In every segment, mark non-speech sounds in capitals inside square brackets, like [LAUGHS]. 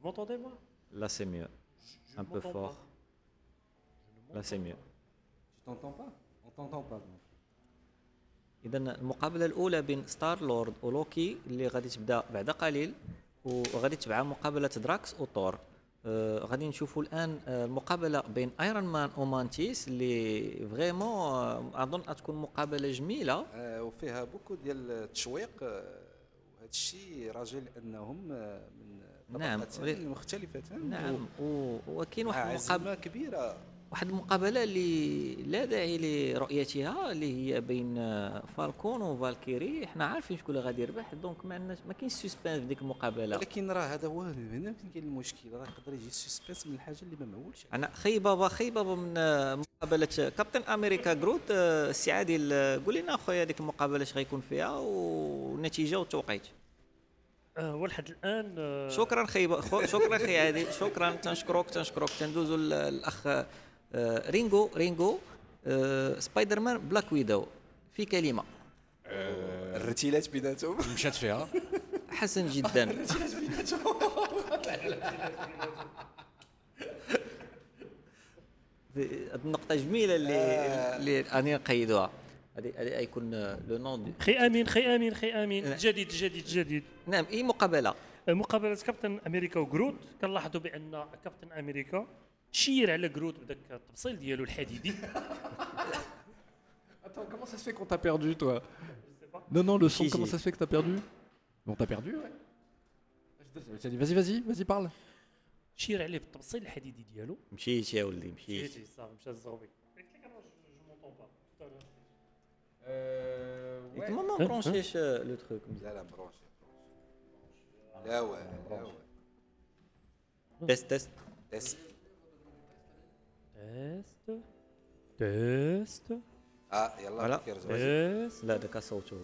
Vous m'entendez, moi Là, c'est mieux. Je ne Un peu fort. Je Là, c'est mieux. Tu t'entends pas On t'entend pas. اذا المقابله الأولى بين ستار لورد ولوكي اللي غادي تبدأ بعد قليل وغادي تبعها مقابلة دراكس وثور آه غادي نشوفوا الآن المقابله بين ايرون مان ومانتيس اللي فريمون آه أظن غتكون مقابلة جميلة آه، وفيها بوكو ديال التشويق آه، وهذا الشيء راجع لانهم آه، من نعم، ولي- مختلفة. نعم وكاين واحد المقابلة. كبيرة. واحد المقابلة اللي لا داعي لرؤيتها اللي هي بين فالكون وفالكيري. إحنا عارفين شكون اللي غادي يربح دونك ما عندناش ما كاينش سسبانس في ديك المقابلة. ولكن راه هذا هو هنا فين كاين المشكل. راه يقدر يجي السسبنس من الحاجة اللي ما معولش أنا خي بابا خي بابا من مقابلة كابتن أمريكا جروت السي عادل آه، قول لنا اخويا ديك المقابلة اش غيكون فيها والنتيجه والتوقيت آه ولحد الآن آه شكرا خي خو- شكرا خي عادل شكرا. تنشكرك تنشكرك تندوزو ل- الأخ آه، رينجو رينجو آه، سبايدر مان بلاك ويدو في كلمة. الرتيلات بيناتهم. مشات فيها. حسن جدا. [LAUGHS] هاد النقطة جميلة اللي اللي راني نقيدوها هذه هذه غيكون لو نون خي امين خي امين خي امين نعم. جديد جديد جديد نعم اي مقابلة آه، مقابله كابتن امريكا وجروت كنلاحظوا بان كابتن امريكا شير على جروت بداك التبصيل ديالو الحديدي [LAUGHS] Attends, comment ça se fait qu'on t'a perdu, toi Non, non, le son, Si, comment si. ça se fait que t'as perdu On t'a perdu, ouais. Vas-y, vas-y, vas-y, vas-y, parle. شير عليه بالتبصيل الحديدي ديالو مشيت يا ولدي مشيت مشيتي صافي مشى الزوبي Euh, كيما ما برونشيش لو تروك لا لا برونشي لا واه لا واه تيست تيست تيست تيست تيست اه يلا فوالا. كيرجع تيست لا داك صوته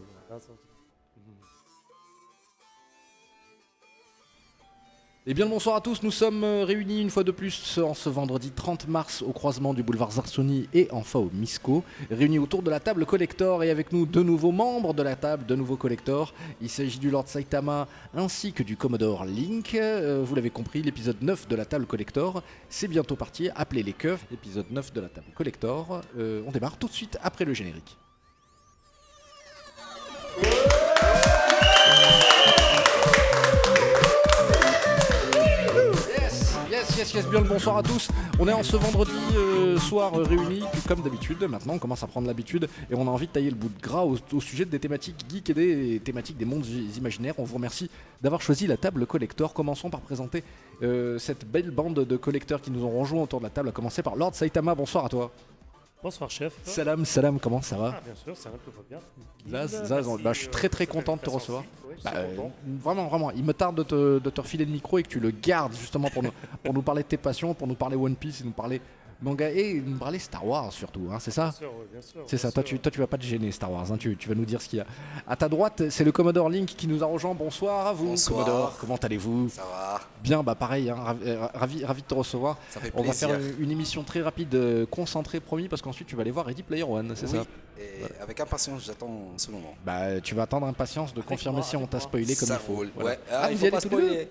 Eh bien bonsoir à tous, nous sommes euh, réunis une fois de plus en ce vendredi 30 mars au croisement du boulevard Zarsoni et enfin au Misco, réunis autour de la table collector et avec nous deux nouveaux membres de la table, deux nouveaux collectors. Il s'agit du Lord Saitama ainsi que du Commodore Link. Euh, vous l'avez compris, l'épisode 9 de la table collector, c'est bientôt parti, appelez les keufs, épisode 9 de la table collector. Euh, on démarre tout de suite après le générique. Yes, yes, bien bonsoir à tous. On est en ce vendredi euh, soir euh, réunis, comme d'habitude. Maintenant, on commence à prendre l'habitude et on a envie de tailler le bout de gras au, sujet des thématiques geeks et des thématiques des mondes imaginaires. On vous remercie d'avoir choisi la table collector. Commençons par présenter euh, cette belle bande de collecteurs qui nous ont rejoints autour de la table, à commencer par Lord Saitama. Bonsoir à toi. Bonsoir chef. Salam, salam, comment ça va Ah, bien sûr, ça va, tout va bien. Zaz, bah, je suis très, très fait content de te recevoir. Bah, euh, vraiment, vraiment. Il me tarde de te, de te refiler le micro et que tu le gardes justement pour nous, pour nous parler de tes passions, pour nous parler One Piece et nous parler manga et nous parler Star Wars surtout, hein, c'est ça Bien sûr, bien sûr, C'est ça, toi sûr. tu, toi tu vas pas te gêner Star Wars, hein, tu, tu vas nous dire ce qu'il y a. À ta droite, c'est le Commodore Link qui nous a rejoint. Bonsoir à vous, Bonsoir. Commodore. Comment allez-vous Ça va Bien, bah pareil, hein, ravi, euh, ravi, ravi de te recevoir. Ça fait On va faire une, une émission très rapide, euh, concentrée, promis, parce qu'ensuite tu vas aller voir Ready Player One, c'est Oui, ça Et avec impatience, j'attends ce moment. Bah tu vas attendre impatience de Avec confirmer moi, si on t'a spoilé comme Ça il faut. roule, Voilà. ouais. Ah, il faut pas spoiler.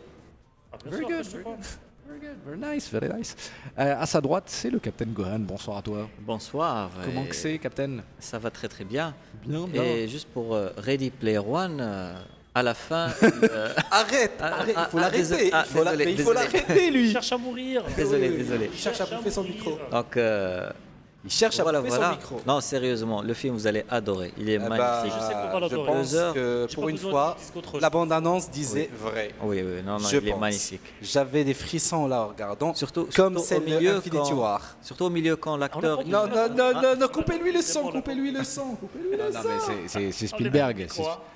Ah, bien Very sûr, good, bien sûr. Very good, very nice, very nice. Euh, à sa droite, c'est le Captain Gohan. Bonsoir à toi. Bonsoir. Comment que c'est, Captain Ça va très très bien. Bien, bien. Et juste pour euh, Ready Player One, euh, à la fin. [LAUGHS] euh, Arrête, arrête, il faut l'arrêter. ah, il faut il l'arrêter, Il lui. cherche à mourir. désolé, désolé. Il cherche à bouffer son micro. Donc, euh, Il cherche à voilà, bouffer voilà. son micro. Non, sérieusement, le film, vous allez adorer. Il est Eh magnifique. bah, je sais qu'on je pense Deux heures. que pour une fois, la bande-annonce disait vrai. Oui, oui, non, non, Je il est magnifique. J'avais des frissons là en regardant. Surtout, comme milieu, Infinity quand, War. surtout au milieu quand l'acteur. Non, non, non, Ah. non, non, coupez-lui le son, coupez-lui le son, coupez-lui Non, le non, son. mais c'est- Spielberg.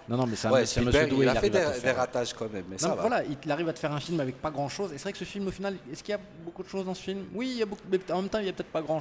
Non, non, mais c'est un, Ouais, c'est un monsieur doué. il a arrive fait des, ratages quand même, mais Non, ça voilà, il arrive à te faire un film avec pas grand chose. Et c'est vrai que ce film, au final, est-ce qu'il y a beaucoup de choses dans ce film? Oui, il y a beaucoup, mais en même temps, il y a peut-être pas grand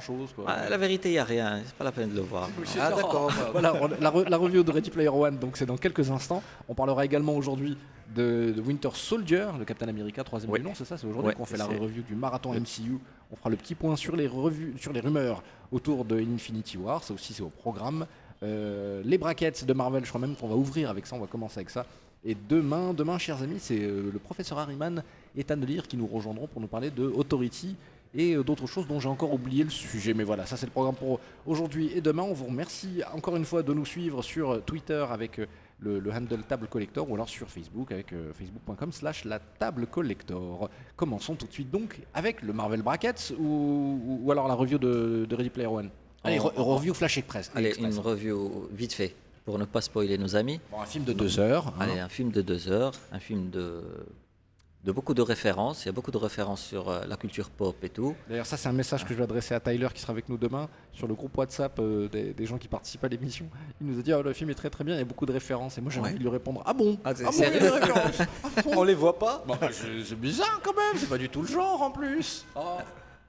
vérité, il n'y a rien. C'est pas la peine de le voir. Ah d'accord. [LAUGHS] voilà, la, re- la review de Ready Player One, donc c'est dans quelques instants. On parlera également aujourd'hui de, de Winter Soldier, le Captain America, troisième Ouais. du nom, c'est ça C'est aujourd'hui Ouais, qu'on fait la review du marathon MCU. On fera le petit point sur les revues, sur les rumeurs autour de Infinity War, ça aussi c'est au programme. Euh, les brackets de Marvel, je crois même qu'on va ouvrir avec ça, on va commencer avec ça. Et demain, demain, chers amis, c'est euh, le professeur Harriman et Tannelir qui nous rejoindront pour nous parler de Authority et euh, d'autres choses dont j'ai encore oublié le sujet. Mais voilà, ça c'est le programme pour aujourd'hui et demain. On vous remercie encore une fois de nous suivre sur euh, Twitter avec euh, le, le handle Table Collector ou alors sur Facebook avec euh, facebook.com slash la Table Collector. Commençons tout de suite donc avec le Marvel Brackets ou, ou- ou alors la review de, de Ready Player One. Allez, re- review Flash Express. Allez, Express. une review vite fait, pour ne pas spoiler nos amis. Bon, un film de deux heures. hein. Allez, un film de deux heures, un film de, de beaucoup de références. Il y a beaucoup de références sur euh, la culture pop et tout. D'ailleurs, ça, c'est un message que je vais adresser à Tyler qui sera avec nous demain sur le groupe WhatsApp euh, des, des gens qui participent à l'émission. Il nous a dit oh, le film est très très bien, il y a beaucoup de références. Et moi, j'ai Ouais. envie de lui répondre Ah bon? Ah, c'est- bon, c'est- il y a des références [LAUGHS] Ah bon? On les voit pas? Bah, c'est bizarre quand même, c'est pas du tout le genre en plus. Oh.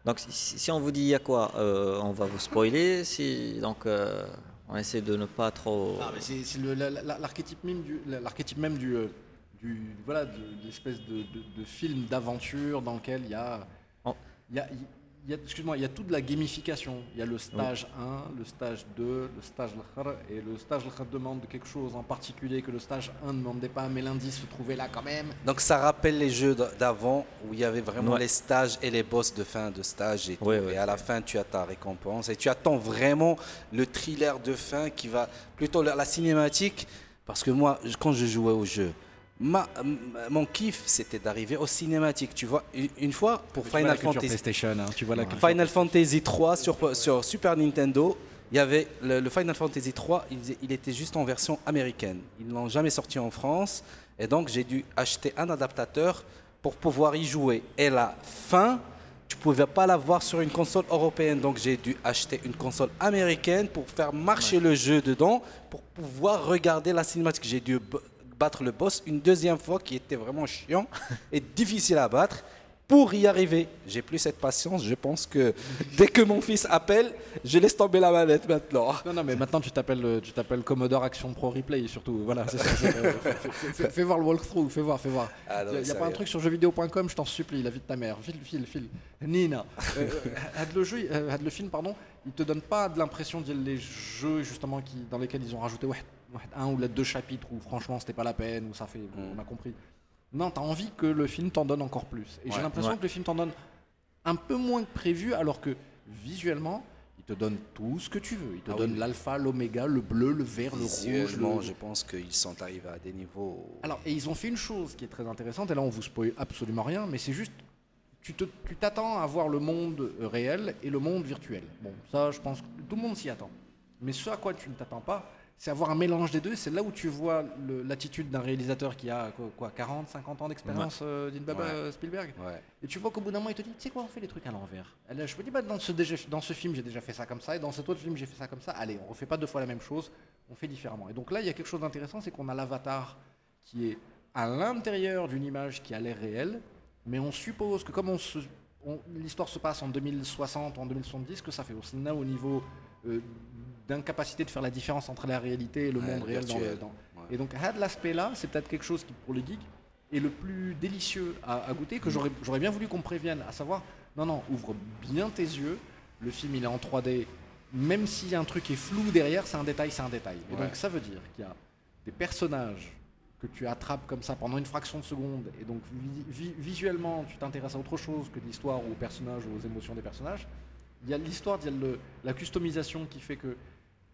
Donc, si, on vous dit il y a quoi, euh, on va vous spoiler. Si, donc, euh, on essaie de ne pas trop. Ah, mais c'est l'archétype même du, la- l'archétype même du, euh, du voilà, de, de l'espèce de, de- de film d'aventure dans lequel il y a, Oh. il y a, il y a- excuse-moi, il y a toute la gamification. Il y a le stage 1, le stage 2, le stage l'khar, et le stage l'khar demande quelque chose en particulier que le stage 1 ne demandait pas, mais l'indice se trouvait là quand même. Donc ça rappelle les jeux d'avant où il y avait vraiment Ouais. les stages et les boss de fin de stage et, tout. Ouais, ouais. et à la fin tu as ta récompense et tu attends vraiment le thriller de fin qui va plutôt la, la cinématique parce que moi quand je jouais au jeu ma- mon kiff c'était d'arriver au cinématique tu vois une, fois pour Tu la Final Fantasy PlayStation, hein, tu vois la culture Final Fantasy 3 sur, sur Super Nintendo, il y avait le, le Final Fantasy 3, il, était juste en version américaine. Ils ne l'ont jamais sorti en France. Et donc j'ai dû acheter un adaptateur pour pouvoir y jouer. Et la fin, tu ne pouvais pas l'avoir sur une console européenne. Donc j'ai dû acheter une console américaine pour faire marcher le jeu dedans, pour pouvoir regarder la cinématique. J'ai dû battre le boss une deuxième fois qui était vraiment chiant [LAUGHS] et difficile à battre. Pour y arriver, j'ai plus cette patience. Je pense que [LAUGHS] dès que mon fils appelle, je laisse tomber la manette maintenant. Non, non, mais maintenant tu t'appelles, euh, tu t'appelles Commodore Action Pro Replay surtout. Voilà, c'est ça. [LAUGHS] c'est, euh, fais, voir le walkthrough, fais voir, fais voir. Ah, Il mais n'y a, pas un truc sur jeuxvideo.com, je t'en supplie, la vie de ta mère. File, file, file. Nina. Euh, euh, le, jeu, le film, pardon, il te donne pas de l'impression d'y les jeux justement qui, dans lesquels ils ont rajouté ouais, un ou les deux chapitres où franchement c'était pas la peine, où ça fait. Mm. On a compris. Non, t'as envie que le film t'en donne encore plus. Et j'ai l'impression Ouais. que le film t'en donne un peu moins que prévu, alors que visuellement, il te donne tout ce que tu veux. Il te Ah donne oui. l'alpha, l'oméga, le bleu, le vert, le rouge. Le- je pense qu'ils sont arrivés à des niveaux. alors, et ils ont fait une chose qui est très intéressante, et là on vous spoil absolument rien, mais c'est juste, tu te- tu t'attends à voir le monde euh, réel et le monde virtuel. Bon, ça je pense que tout le monde s'y attend. Mais ce à quoi tu ne t'attends pas, c'est avoir un mélange des deux, c'est là où tu vois l'attitude d'un réalisateur qui a quoi, quoi, 40, 50 ans d'expérience euh, d'Inbaba Ouais. euh, Spielberg. Ouais. Et tu vois qu'au bout d'un moment, il te dit, tu sais quoi, on fait les trucs à l'envers. Là, je me dis, bah, dans, ce, déjà- dans ce film, j'ai déjà fait ça comme ça, et dans cet autre film, j'ai fait ça comme ça. Allez, on refait pas deux fois la même chose, on fait différemment. Et donc là, il y a quelque chose d'intéressant, c'est qu'on a l'avatar qui est à l'intérieur d'une image qui a l'air réelle, mais on suppose que comme on se- on- l'histoire se passe en 2060 ou en 2070, que ça fait aussi là au niveau euh, d'incapacité de faire la différence entre la réalité et le Ouais, monde le réel. Dans le, dans- Ouais. Et donc, had l'aspect-là, c'est peut-être quelque chose qui, pour les geeks, est le plus délicieux à, à goûter, que j'aurais bien voulu qu'on me prévienne, à savoir, non, non, ouvre bien tes yeux, le film il est en 3D, même si un truc est flou derrière, c'est un détail, c'est un détail. Et Ouais. donc ça veut dire qu'il y a des personnages que tu attrapes comme ça pendant une fraction de seconde, et donc vi- vi- visuellement tu t'intéresses à autre chose que l'histoire ou aux personnages ou aux émotions des personnages. Il y a l'histoire, il y a le- la customisation qui fait que,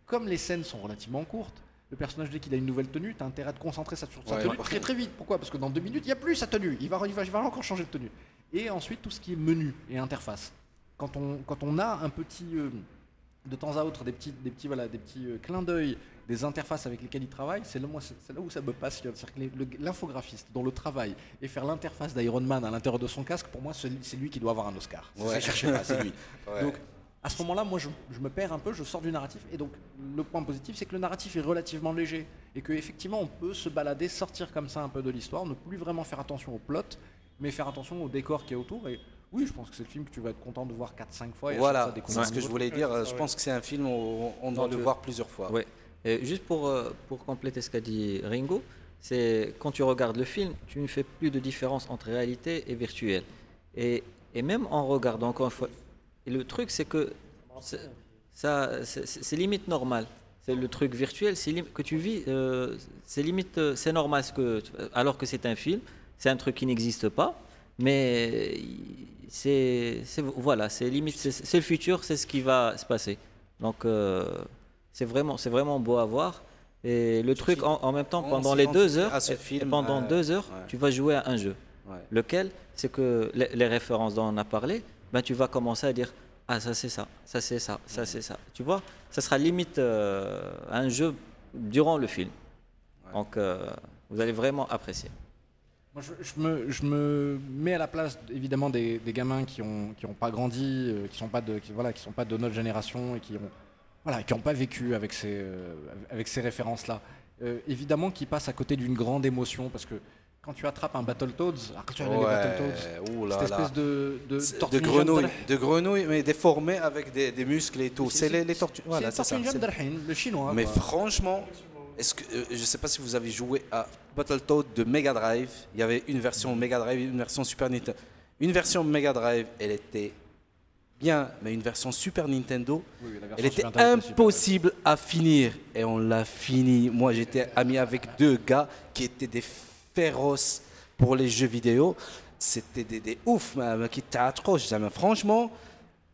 comme les scènes sont relativement courtes, le personnage dès qu'il a une nouvelle tenue, tu as intérêt à te concentrer sur sa Ouais. tenue très très vite. Pourquoi? Parce que dans deux minutes, il n'y a plus sa tenue. Il va, il, va, il va encore changer de tenue. Et ensuite, tout ce qui est menu et interface. Quand on, quand on a un petit, euh, de temps à autre, des petits, des petits, voilà, des petits euh, clins d'œil, des interfaces avec lesquelles il travaille, c'est là, là où ça me passionne. C'est-à-dire que l'infographiste dont le travail et faire l'interface d'Iron Man à l'intérieur de son casque, pour moi, c'est lui- qui doit avoir un Oscar. Ouais. ça, cherchez pas, c'est lui. [LAUGHS] Ouais. Donc, à ce moment-là, moi, je, je me perds un peu, je sors du narratif. Et donc, le point positif, c'est que le narratif est relativement léger. Et qu'effectivement, on peut se balader, sortir comme ça un peu de l'histoire, ne plus vraiment faire attention au plot, mais faire attention au décor qui est autour. Et oui, je pense que c'est le film que tu vas être content de voir 4-5 fois. Et Voilà, c'est ce que je voulais dire. Je pense que c'est un film où on doit le euh, voir plusieurs fois. Ouais. Et juste pour, euh, pour compléter ce qu'a dit Ringo, c'est quand tu regardes le film, tu ne fais plus de différence entre réalité et virtuel. Et, et même en regardant encore une fois, et le truc c'est que c'est- ça, c'est c'est limite normal. C'est le truc virtuel, c'est que tu vis, euh, c'est limite, euh, c'est normal, ce que, alors que c'est un film, c'est un truc qui n'existe pas, mais c'est, voilà, c'est limite, c'est, le futur, c'est ce qui va se passer. Donc euh, c'est vraiment, c'est vraiment beau à voir. Et le truc, en, en même temps, pendant les deux heures, ce film, pendant euh, deux heures, ouais. tu vas jouer à un jeu. Ouais. Lequel? C'est que les, les références dont on a parlé, ben, tu vas commencer à dire Ah, ça c'est ça, ça c'est ça, ça c'est ça. Tu vois Ça sera limite euh, un jeu durant le film. Donc euh, vous allez vraiment apprécier. Moi, je, je me, je me mets à la place évidemment des, des gamins qui ont qui ont pas grandi, euh, qui sont pas de qui, voilà qui sont pas de notre génération et qui ont voilà qui ont pas vécu avec ces avec ces références là. évidemment, qui passent à côté d'une grande émotion parce que quand tu attrapes un Battletoads, ouh là cette espèce de de, de grenouille, de grenouille, mais déformée avec des, des muscles et tout. C'est les, les tortues. C'est Voilà, c'est ça. le chinois. Mais quoi. franchement, est-ce que euh, je sais pas si vous avez joué à Battletoads de Mega Drive. Il y avait une version Mega Drive, une version Super Nintendo. Une version Mega Drive, elle était bien, mais une version Super Nintendo, Oui, version elle était super. impossible à finir. Et on l'a fini. Moi, j'étais ami avec deux gars qui étaient des féroces pour les jeux vidéo. C'était des, ouf, ma qui t'accroche, ah, franchement.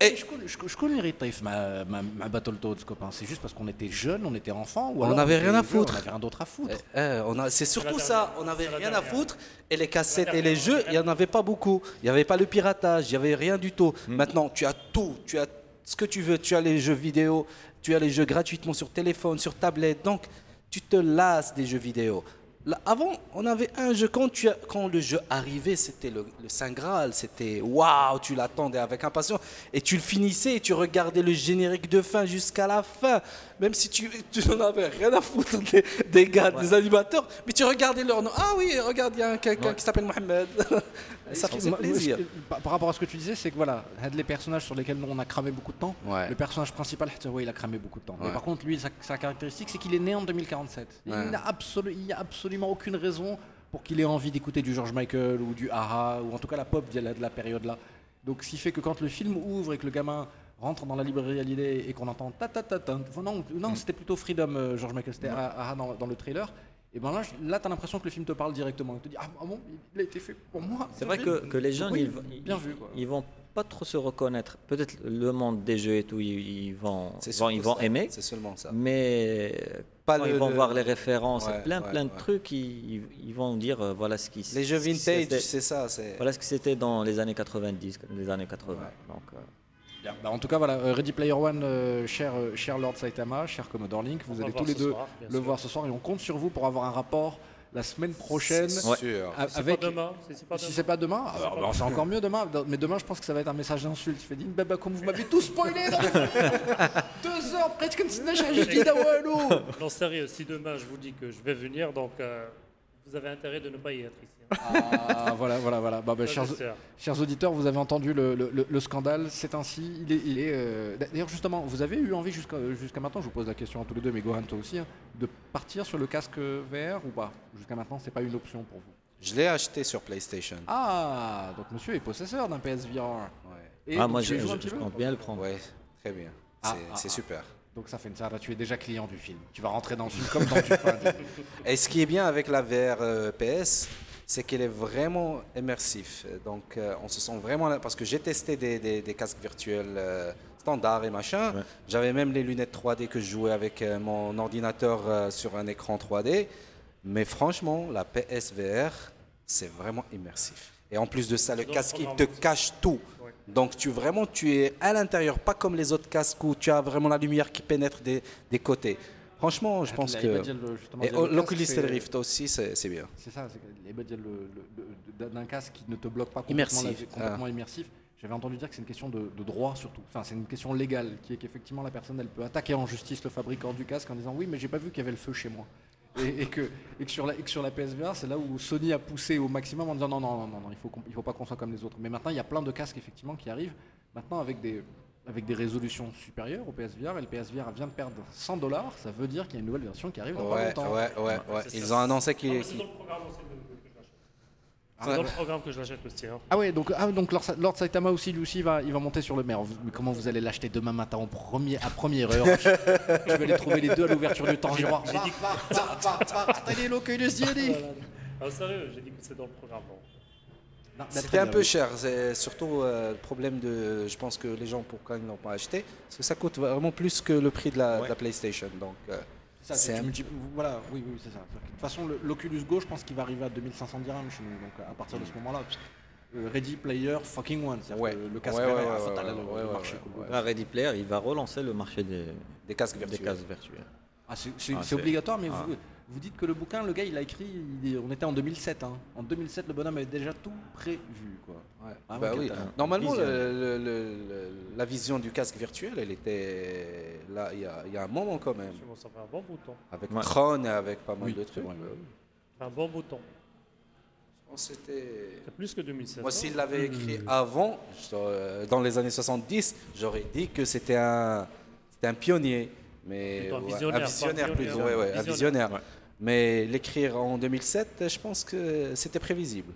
Je, connais Ritif, ma, ma, ma Battletoads, copain. C'est juste parce qu'on était jeunes, on était enfants. On n'avait rien à foutre. On n'avait rien d'autre à foutre. Eh, eh, c'est surtout ça, on n'avait rien à foutre. Et les cassettes et les jeux, il n'y en avait pas beaucoup. Il n'y avait pas le piratage, il n'y avait rien du tout. Mm. Maintenant, tu as tout, tu as ce que tu veux. Tu as les jeux vidéo, tu as les jeux gratuitement sur téléphone, sur tablette. Donc, tu te lasses des jeux vidéo. Là, avant, on avait un jeu. Quand, tu as- quand le jeu arrivait, c'était le, le Saint Graal. C'était waouh, tu l'attendais avec impatience. Et tu le finissais et tu regardais le générique de fin jusqu'à la fin. Même si tu, tu n'en avais rien à foutre des, des gars, des animateurs. Mais tu regardais leur nom. Ah oui, regarde, il y a un- quelqu'un qui s'appelle Mohamed. Ça faisait Moi, plaisir. par, rapport à ce que tu disais, c'est que voilà, les personnages sur lesquels nous, on a cramé beaucoup de temps, Ouais. le personnage principal, ouais, il a cramé beaucoup de temps. Mais Ouais. par contre, lui, sa, sa caractéristique, c'est qu'il est né en 2047. Ouais. Il absolu- n'y a absolument aucune raison pour qu'il ait envie d'écouter du George Michael ou du Aha, ou en tout cas la pop de la, de la période là. Donc, ce qui fait que quand le film ouvre et que le gamin rentre dans la librairie à l'idée et qu'on entend ta ta ta ta, non, non c'était plutôt Freedom, euh, George Michael, c'était Aha dans, dans le trailer. Et ben là, là, t'as l'impression que le film te parle directement. Il te dit ah bon, il a été fait pour moi. C'est vrai que, que les jeunes, Oui, ils, ils- bien vu, quoi. ils vont pas trop se reconnaître. Peut-être le monde des jeux et tout, ils, ils vont, ils vont, ils surtout vont ça. aimer. C'est seulement ça. Mais Pas quand le- ils vont le- voir les références, Ouais, plein ouais, plein de ouais. trucs, ils, ils- vont dire euh, voilà ce qui Les jeux vintage, c'est ça. Voilà ce que c'était dans les années 90, les années 80. Donc, euh, Bien. Bah, en tout cas, voilà, euh, Ready Player One, euh, cher, euh, cher Lord Saitama, cher Commodore Link, vous allez tous les deux soir, le sûr. voir ce soir et on compte sur vous pour avoir un rapport la semaine prochaine. C'est sûr. Avec, pas demain. pas si demain. c'est pas demain, alors, pas bah, c'est encore mieux demain. Mais demain, je pense que ça va être un message d'insulte. Il fait Din baba comme vous m'avez tout spoilé. dans. [LAUGHS] Deux heures presque une snatch à Jiki Dawalo. Non, sérieux, si demain je vous dis que je vais venir, donc euh, vous avez intérêt de ne pas y être ici. Ah, voilà, voilà, voilà. Bah, bah, chers, auditeurs, vous avez entendu le, le- le- le scandale. C'est ainsi. Il est. il est, euh, D'ailleurs, justement, vous avez eu envie jusqu'à jusqu'à maintenant, je vous pose la question à tous les deux, mais Gohan, toi aussi, hein, de partir sur le casque VR ou pas? Jusqu'à maintenant, c'est pas une option pour vous. Je l'ai acheté sur PlayStation. Ah, donc monsieur est possesseur d'un PSVR. Ouais. Et ah, moi, je, je- je compte bien le prendre. Ouais, très bien. Ah, C'est ah, ah. super. Donc ça fait une ça, tu es déjà client du film. Tu vas rentrer dans le film comme dans Dupin. [LAUGHS] Et ce qui est bien avec la VR euh, PS, c'est qu'elle est vraiment immersif. Donc, euh, on se sent vraiment là. Parce que j'ai testé des, des- des casques virtuels euh, standards et machin. Ouais. J'avais même les lunettes 3D que je jouais avec euh, mon ordinateur euh, sur un écran 3D. Mais franchement, la PSVR, c'est vraiment immersif. Et en plus de ça, le casque, il te cache tout. Ouais. Donc tu vraiment tu es à l'intérieur, pas comme les autres casques où tu as vraiment la lumière qui pénètre des, des côtés. Franchement, je pense que c'est- Rift aussi, c'est bien. C'est ça, c'est d'un casque qui ne te bloque pas complètement, Immersif, complètement immersif. J'avais entendu dire que c'est une question de, de droit surtout. Enfin, c'est une question légale qui est qu'effectivement la personne elle peut attaquer en justice le fabricant du casque en disant oui mais j'ai pas vu qu'il y avait le feu chez moi. Et, et que, et, que sur la, et que sur la PSVR, c'est là où Sony a poussé au maximum en disant non, non, non, non, non, il faut, il faut pas qu'on soit comme les autres. Mais maintenant, il y a plein de casques effectivement qui arrivent, maintenant avec des, avec des résolutions supérieures au PSVR, et le PSVR vient de perdre 100 dollars, ça veut dire qu'il y a une nouvelle version qui arrive dans pas Ouais, longtemps. ouais, ouais, ouais. C'est Ils ça. ont annoncé Non, qu'ils mais c'est dans le programme que je l'achète. C'est dans le programme que je l'achète aussi. Hein. Ah ouais, donc, ah, donc Lord, Sa- Lord Saitama aussi, lui aussi, il va, il va monter sur le maire. Comment vous allez l'acheter demain matin en premier, à première heure je, je vais aller trouver les deux à l'ouverture du temps. J'ai dit Ah, sérieux, j'ai dit que c'est dans le programme. bon. C'était un peu cher. C'est surtout euh, le problème de. Je pense que les gens, pourquoi ils n'ont pas acheté Parce que ça coûte vraiment plus que le prix de la, de la PlayStation. Donc, euh, Ça, C'est un- Voilà, oui, oui, c'est ça. De toute façon, l'Oculus Go, je pense qu'il va arriver à 2500 dirhams chez nous. Donc à partir de ce moment-là, euh, Ready Player Fucking One, c'est-à-dire Ouais. le casque Ouais, vert ouais, est ouais, fatal, ouais, le- ouais, le marché. Ready Player, il va relancer le marché des, des casques des virtuels. Ah, c'est Ah, obligatoire, mais ah. vous, vous dites que le bouquin, le gars, il a écrit, il est- on était en 2007. hein. En 2007, le bonhomme avait déjà tout prévu. Quoi. Ouais. Ah, Bah oui. Normalement, vision. le- le- le- le- la vision du casque virtuel, elle était là il y a, il y a un moment quand même. Je pense que ça fait un bon bouton. Avec Ouais. Tron et avec pas mal Oui, de Un bon bouton. je pense que c'était. C'est plus que 2007. Moi, hein. s'il l'avait écrit avant, je- euh, dans les années 70, j'aurais dit que c'était un, c'était un pionnier. Mais Plutôt un ouais, visionnaire, pas un visionnaire pionnier, plutôt, hein. ouais, ouais, un Visionnaire. visionnaire. Mais l'écrire en 2007, je pense que c'était prévisible.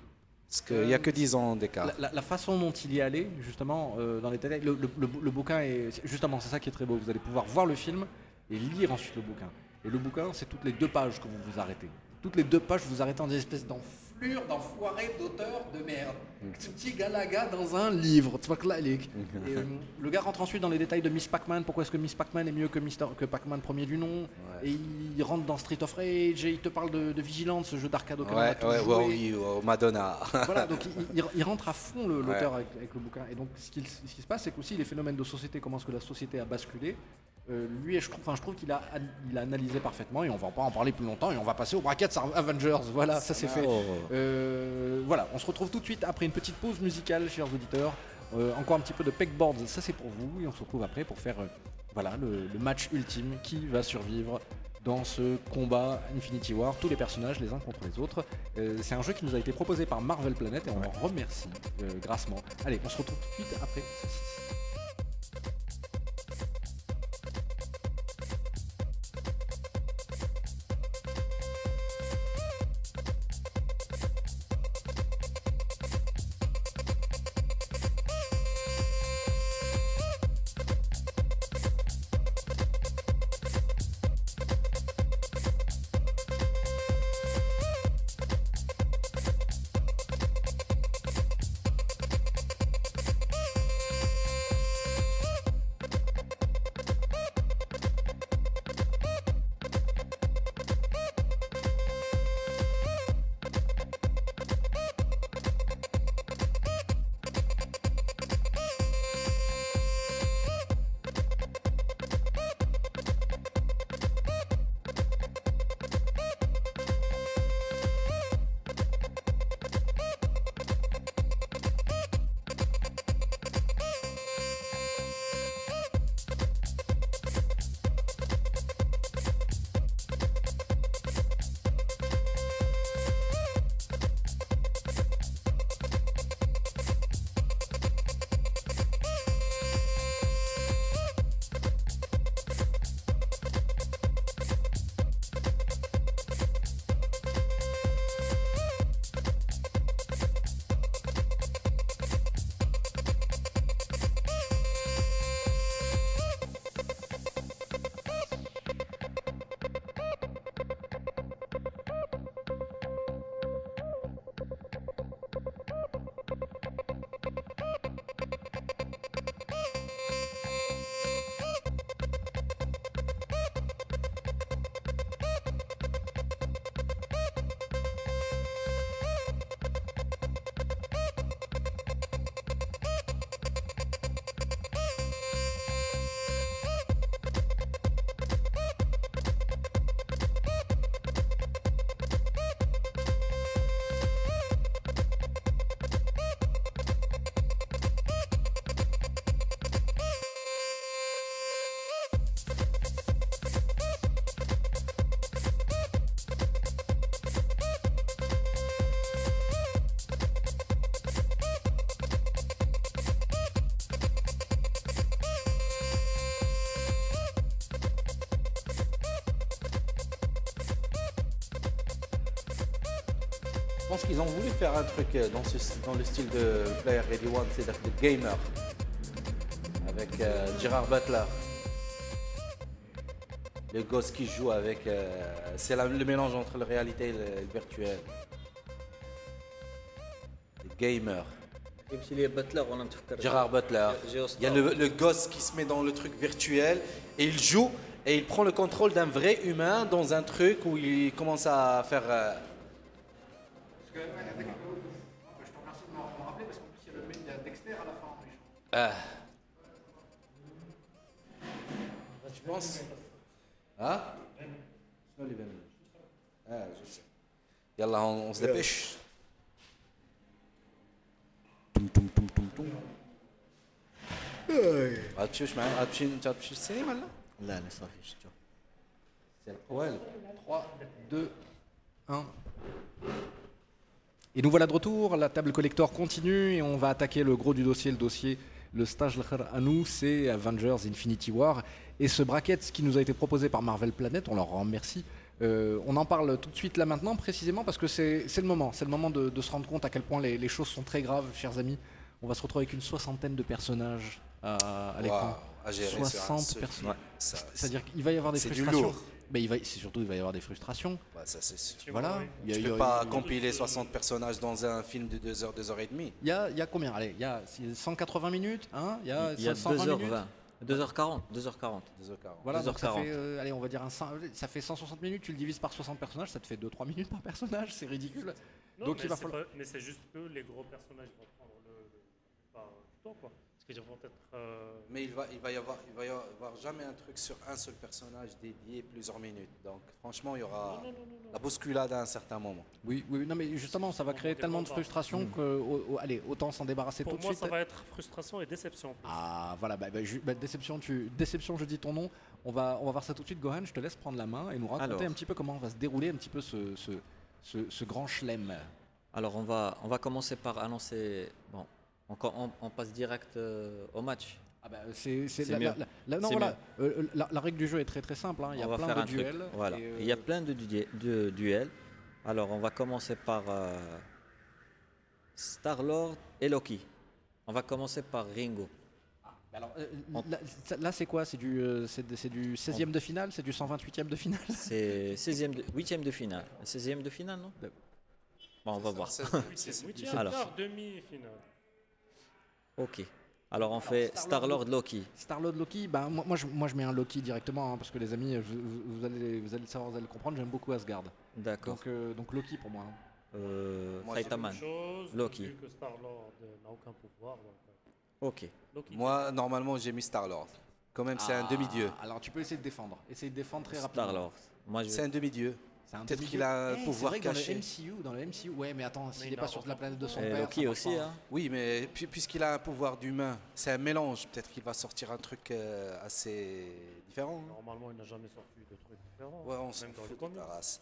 Parce qu'il n'y a que 10 ans d'écart. La, façon dont il y est allé, justement, euh, dans les détails, le, le- bouquin est. Justement, c'est ça qui est très beau. Vous allez pouvoir voir le film et lire ensuite le bouquin. Et le bouquin, c'est toutes les deux pages que vous vous arrêtez. Toutes les deux pages, vous arrêtez en des espèces d'enflures, d'enfoirés, d'auteurs de merde. Ce petit galaga dans un livre. Et, euh, le gars rentre ensuite dans les détails de Miss Pac-Man. Pourquoi est-ce que Miss Pac-Man est mieux que, Mister- que Pac-Man premier du nom Et il rentre dans Street of Rage et il te parle de, de Vigilance, ce jeu d'arcade auquel on a Ouais, ouais, joué. ouais, oui, au Madonna. Voilà, donc il, il- il rentre à fond l'auteur Ouais. avec, avec le bouquin. Et donc ce qui, ce qui se passe, c'est qu'aussi les phénomènes de société, comment est-ce que la société a basculé. Euh, lui, je trouve, enfin, je trouve qu'il a, il a analysé parfaitement et on va pas en parler plus longtemps et on va passer au bracket Avengers. Voilà, ça c'est fait. Oh. Euh, voilà, on se retrouve tout de suite après une petite pause musicale, chers auditeurs. Euh, encore un petit peu de pegboards, ça c'est pour vous. Et on se retrouve après pour faire voilà, le, le match ultime qui va survivre dans ce combat Infinity War, tous les personnages les uns contre les autres. C'est un jeu qui nous a été proposé par Marvel Planet et on en remercie grassement. Allez, on se retrouve tout de suite après ceci. Je pense qu'ils ont voulu faire un truc euh, dans, le style de Player Ready One, c'est-à-dire de gamer, avec euh, Gérard Butler. Le gosse qui joue avec. Euh, c'est le mélange entre la réalité et le, virtuel. Le gamer. Gérard Butler. Il y a le, gosse qui se met dans le truc virtuel et il joue et il prend le contrôle d'un vrai humain dans un truc où il commence à faire. Euh, Ah. Tu penses Hein شنو اللي بان اه je sais. يلا on, on se dépêche. توم توم توم توم توم. غتمشيوش معايا غتمشي انت غتمشي للسينما لا؟ لا لا صافي شفتو سي القوالب 3, 2, 1. Et nous voilà de retour, la table collector continue et on va attaquer le gros du dossier, le dossier, le stage à nous, c'est Avengers Infinity War. Et ce bracket qui nous a été proposé par Marvel Planet, on leur remercie. Euh, on en parle tout de suite là maintenant, précisément parce que c'est le moment, c'est le moment de, de se rendre compte à quel point les, les choses sont très graves, chers amis. On va se retrouver avec une soixantaine de personnages à, à l'écran. Waouh, à gérer sur un 60 seul personnes. C'est-à-dire qu'il va y avoir des du frustrations. lourd. Mais il va, c'est surtout il va y avoir des frustrations. ouais, ça, c'est sûr. Tu Voilà. oui. Tu y peux a- pas a- compiler 60 personnages dans un film de 2 heures, 2 heures et demie. Il y a, il y a combien? Allez, il y a 180 minutes, hein? Il y a, Il y a 120 minutes. 2h20. 2h40. 2h40. 2h40. Voilà, donc ça 2h40. fait, euh, allez, on va dire un, ça fait 160 minutes, tu le divises par 60 personnages, ça te fait 2-3 minutes par personnage, c'est ridicule. Non, Donc mais il va c'est falloir- pas- Mais c'est juste que les gros personnages vont prendre le, le pas du temps, quoi. Parce qu'ils vont être. euh, Mais il va, il, va y avoir, il va y avoir jamais un truc sur un seul personnage dédié plusieurs minutes. Donc franchement, il y aura la bousculade à un certain moment. Oui, oui, non, mais justement, ça va créer tellement de frustration que, au- au- allez, autant s'en débarrasser Pour tout de moi, suite. ça va être frustration et déception. Ah, voilà, bah, bah, bah, déception, tu, déception, je dis ton nom. On va, on va voir ça tout de suite, Gohan. Je te laisse prendre la main et nous raconter Alors. un petit peu comment va se dérouler un petit peu ce, ce, ce, ce grand chelem. Alors on va, on va commencer par annoncer. Bon, on, co- on- on passe direct euh, au match. Ah bah, c'est c'est C'est la, mieux. la- la- la- non, voilà, euh, la, la règle du jeu est très très simple. hein. Il y a va plein de duels. Voilà. euh, Il y a plein de, du- de duels. Alors on va commencer par euh, Star-Lord et Loki. On va commencer par Ringo. alors, euh, là, c'est quoi? C'est du, euh, c'est de- c'est du 16e de finale? C'est du 128e de finale? [LAUGHS] C'est 16e de, 8e de finale. 16e de finale, non? Bon, on va voir. [LAUGHS] Alors. demi-finale. Ok. Alors on fait Star-Lord Loki. Star-Lord Loki, bah, moi, moi, je, moi je mets un Loki directement hein, parce que les amis, vous, vous allez, vous allez le savoir, vous allez le comprendre, j'aime beaucoup Asgard. D'accord. Donc, euh, donc Loki pour moi. hein. Euh, Moi, j'ai Saitama. Même chose, Loki. Vu que Star-Lord n'a aucun pouvoir. Donc, euh, Ok. Loki. Moi, normalement, j'ai mis Star-Lord. Quand même, c'est un Ah, demi-dieu. Alors tu peux essayer de défendre. Essayer de défendre très rapidement. Star-Lord. C'est un demi-dieu. C'est un Peut-être qu'il a un Eh, c'est pouvoir vrai que caché. Dans le MCU, dans le MCU, ouais, mais attends, s'il il n'est pas sur la planète de son Et père. Loki aussi, hein. Oui, mais pu- puisqu'il a un pouvoir d'humain, c'est un mélange. Peut-être qu'il va sortir un truc euh, assez différent. hein. Normalement, il n'a jamais sorti de trucs différents. Ouais, on s'en fout de ta race.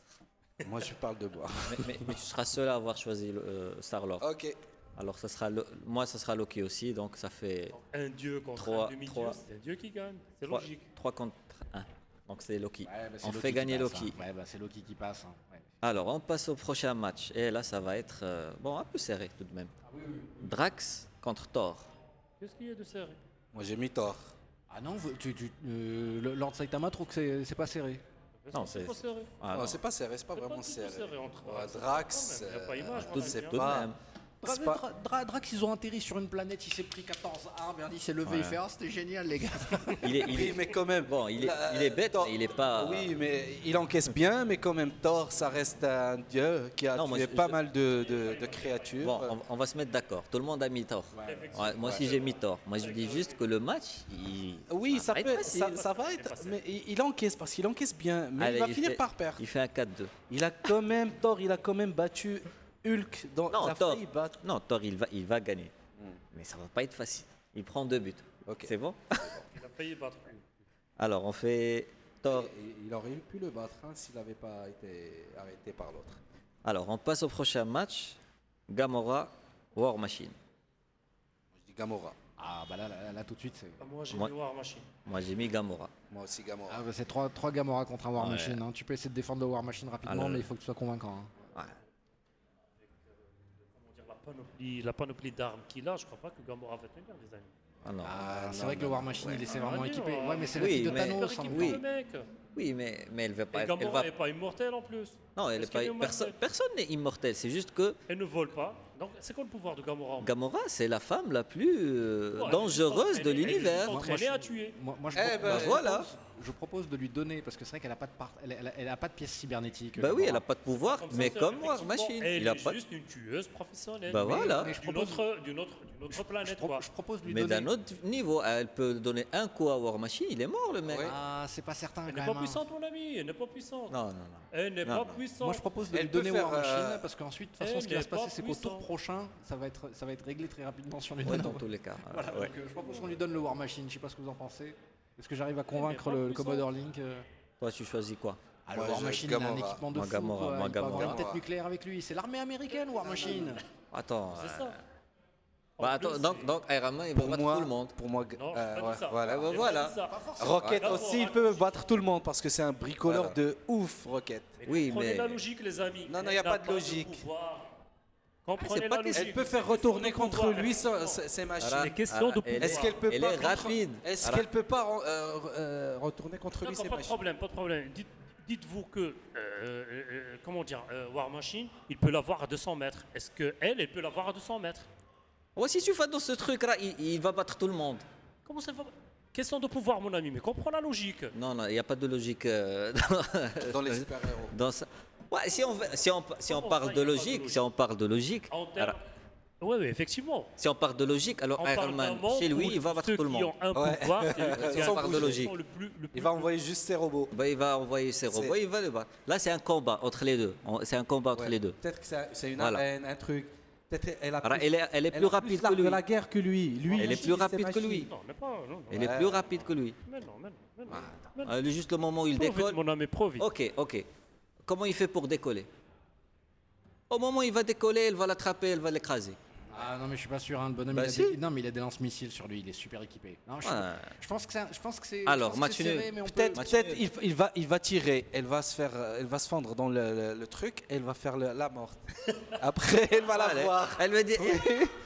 Moi, je parle de moi. mais, mais- mais tu seras seul à avoir choisi euh, Star-Lord. Ok. Alors ça sera moi ça sera Loki aussi, donc ça fait Un dieu contre Trois- un demi-dieu, trois. c'est un dieu qui gagne. C'est 3, logique. contre 1. Donc c'est Loki. Ouais, bah, c'est On Loki fait gagner passe, Loki. hein. Ouais, bah, c'est Loki qui passe. hein. Ouais. Alors on passe au prochain match. Et là ça va être euh, bon un peu serré tout de même. Drax contre Thor. Qu'est-ce qu'il y a de serré? Moi, j'ai mis Thor. Ah non, tu, tu- euh, Lord Saitama trouve que c'est- c'est pas serré? Non, c'est c'est- pas serré? Ah, non, non. c'est pas serré, c'est pas C'est vraiment pas serré. serré entre Ouais, c'est Drax, a pas image, c'est Dra- C'est pas- Dra- Dra- Drax, ils ont atterri sur une planète, il s'est pris 14 armes, il s'est levé, Ouais. il fait Ah, c'était génial, les gars. [LAUGHS] Il est, il Oui, mais quand même. Bon, il est, La- il est bête, Thor- mais il est pas. Oui, mais il encaisse bien, mais quand même, Thor, ça reste un dieu qui a Non, tué pas je- mal de, de- de créatures. Bon, on, on va se mettre d'accord. Tout le monde a mis Thor. Ouais, moi aussi j'ai mis Thor. Moi je dis juste que le match, il, Oui, ça, peut être ça, ça va être, mais il il encaisse parce qu'il encaisse bien, mais Allez, il va il finir fait- par perdre. il fait un 4-2. Il a quand même Thor, il a quand même battu Hulk dans Non, la Thor. Non, Thor, il va, il va gagner. Mais ça va pas être facile. Il prend deux buts. C'est bon Il a failli battre. [LAUGHS] Alors, on fait Thor. Et il aurait pu le battre hein, s'il n'avait pas été arrêté par l'autre. Alors, on passe au prochain match. Gamora, War Machine. Moi, je dis Gamora. Ah bah là, là, là, tout de suite, c'est. Ah, Moi, j'ai mis War Machine. Moi, j'ai mis Gamora. Moi aussi Gamora. Ah, bah, c'est 3, trois Gamora contre un War Ouais. Machine. hein. Tu peux essayer de défendre le War Machine rapidement, Ah, mais il faut que tu sois convaincant. hein. Panoplie, la panoplie d'armes qu'il a, je crois pas que Gamora va tenir, les amis. Ah non. Ah, c'est vrai que le War Machine, il est Ah, vraiment oui, équipé. ouais. Ouais, mais c'est la Oui, fille de mais- Thanos. Super hein. oui. le mec. Oui, mais, mais elle va pas. Et Elle Gamora va... n'est pas immortel en plus. Non, elle est pas. est immortelle Personne, personne n'est immortel. C'est juste que Elle ne vole pas. Donc, c'est quoi le pouvoir de Gamora Gamora, c'est la femme la plus euh, Ouais, dangereuse elle de est- elle est l'univers. entraînée Moi, je- à tuer. Moi, moi, je, Eh ben, je voilà. Je propose de lui donner, parce que c'est vrai qu'elle a pas de part, elle, elle, elle a pas de pièce cybernétique. Bah oui, elle a pas de pouvoir, Comme mais comme War effectivement, Machine. Elle Il a est pas. juste une tueuse professionnelle. Bah Mais voilà. Mais je D'une propose, autre, d'une autre, d'une autre je, planète, pro- quoi. je propose de lui Mais donner. d'un autre niveau, elle peut donner un coup à War Machine, il est mort le mec. Ouais. Ah, c'est pas certain Elle n'est pas hein. puissante, mon ami. Elle n'est pas puissante. Non, non, non. Elle n'est Non, pas non. puissante. Moi, je propose de Elle lui donner War Machine euh, parce qu'ensuite, de toute façon, ce qui va se passer, pas c'est qu'au tour prochain, ça va être, réglé très rapidement sur lui dans tous les cas. Voilà, ouais. donc, euh, je propose qu'on lui donne le War Machine. Je sais pas ce que vous en pensez. Est-ce que j'arrive à convaincre le. Commodore Link euh Toi, tu choisis quoi Ah, War Machine, il a un équipement de Moi, fou. Quoi. il peut avoir une tête nucléaire avec lui. C'est l'armée américaine, War Machine. Attends. C'est euh, ça. Bah, En attends, donc, donc Iron Man, il va Pour battre moi, tout le monde. pour moi, Non, euh, ouais, ça. voilà. Bah, voilà. Rocket aussi, il peut battre tout le monde parce que c'est un bricoleur Voilà. de ouf, Rocket. Mais Oui, mais- la logique, les amis. Non, non, Elle y a pas de logique. Pouvoir. Comprenez c'est pas la question- logique. Elle peut faire retourner contre pouvoir, lui ses machines. Est-ce qu'elle peut elle pas est contre- rapide. Est-ce qu'elle peut pas euh, euh, retourner contre lui ses pas de machines? problème, pas de problème. Dites- Dites-vous que, euh, comment dire, euh, War Machine, il peut l'avoir à 200 mètres. Est-ce que elle, elle peut l'avoir à 200 mètres? Ouais, si tu fais dans ce truc-là, il, il va battre tout le monde. Comment ça va Question de pouvoir, mon ami, mais comprends la logique. Non, non, il n'y a pas de logique euh, [LAUGHS] dans, dans les super-héros dans ça. Ouais, si on, va- si on, si on Comment parle de logique, logique si on parle de logique, alors, Oui, oui, effectivement. si on parle de logique, alors On Iron parle d'un Man, monde chez lui, il va battre tout le monde. un Ouais. pouvoir, [LAUGHS] de logique. le plus- le Il va envoyer juste ses robots. Bah, il va envoyer ses C'est- robots, il va le battre. Là, c'est un combat entre les deux. On- C'est un combat entre Ouais. les deux. Peut-être que c'est une Voilà. arène, un truc. Elle a Alors, plus, elle est, elle est elle plus a rapide que lui. de la guerre que lui. Lui, Elle est plus rapide que lui. Non, mais pas. Non, non. Elle est plus rapide que lui. Mais non, mais non, mais non. Mais non. Juste le moment où il décolle. mon ami. Ok, ok. Comment il fait pour décoller Au moment où il va décoller, elle va l'attraper, elle va l'écraser. Ah non mais je suis pas sûr hein, le bonhomme Bah, il a si. des... non mais il a des lance-missiles sur lui il est super équipé non je, pense que c'est je pense que c'est Alors, match peut- Peut-être, peut-être il, il va, il va tirer, elle va se faire, euh, elle va se fendre dans le, le- le truc, et elle va faire le- la morte. [LAUGHS] Après, elle va la Allez. voir. Elle me dit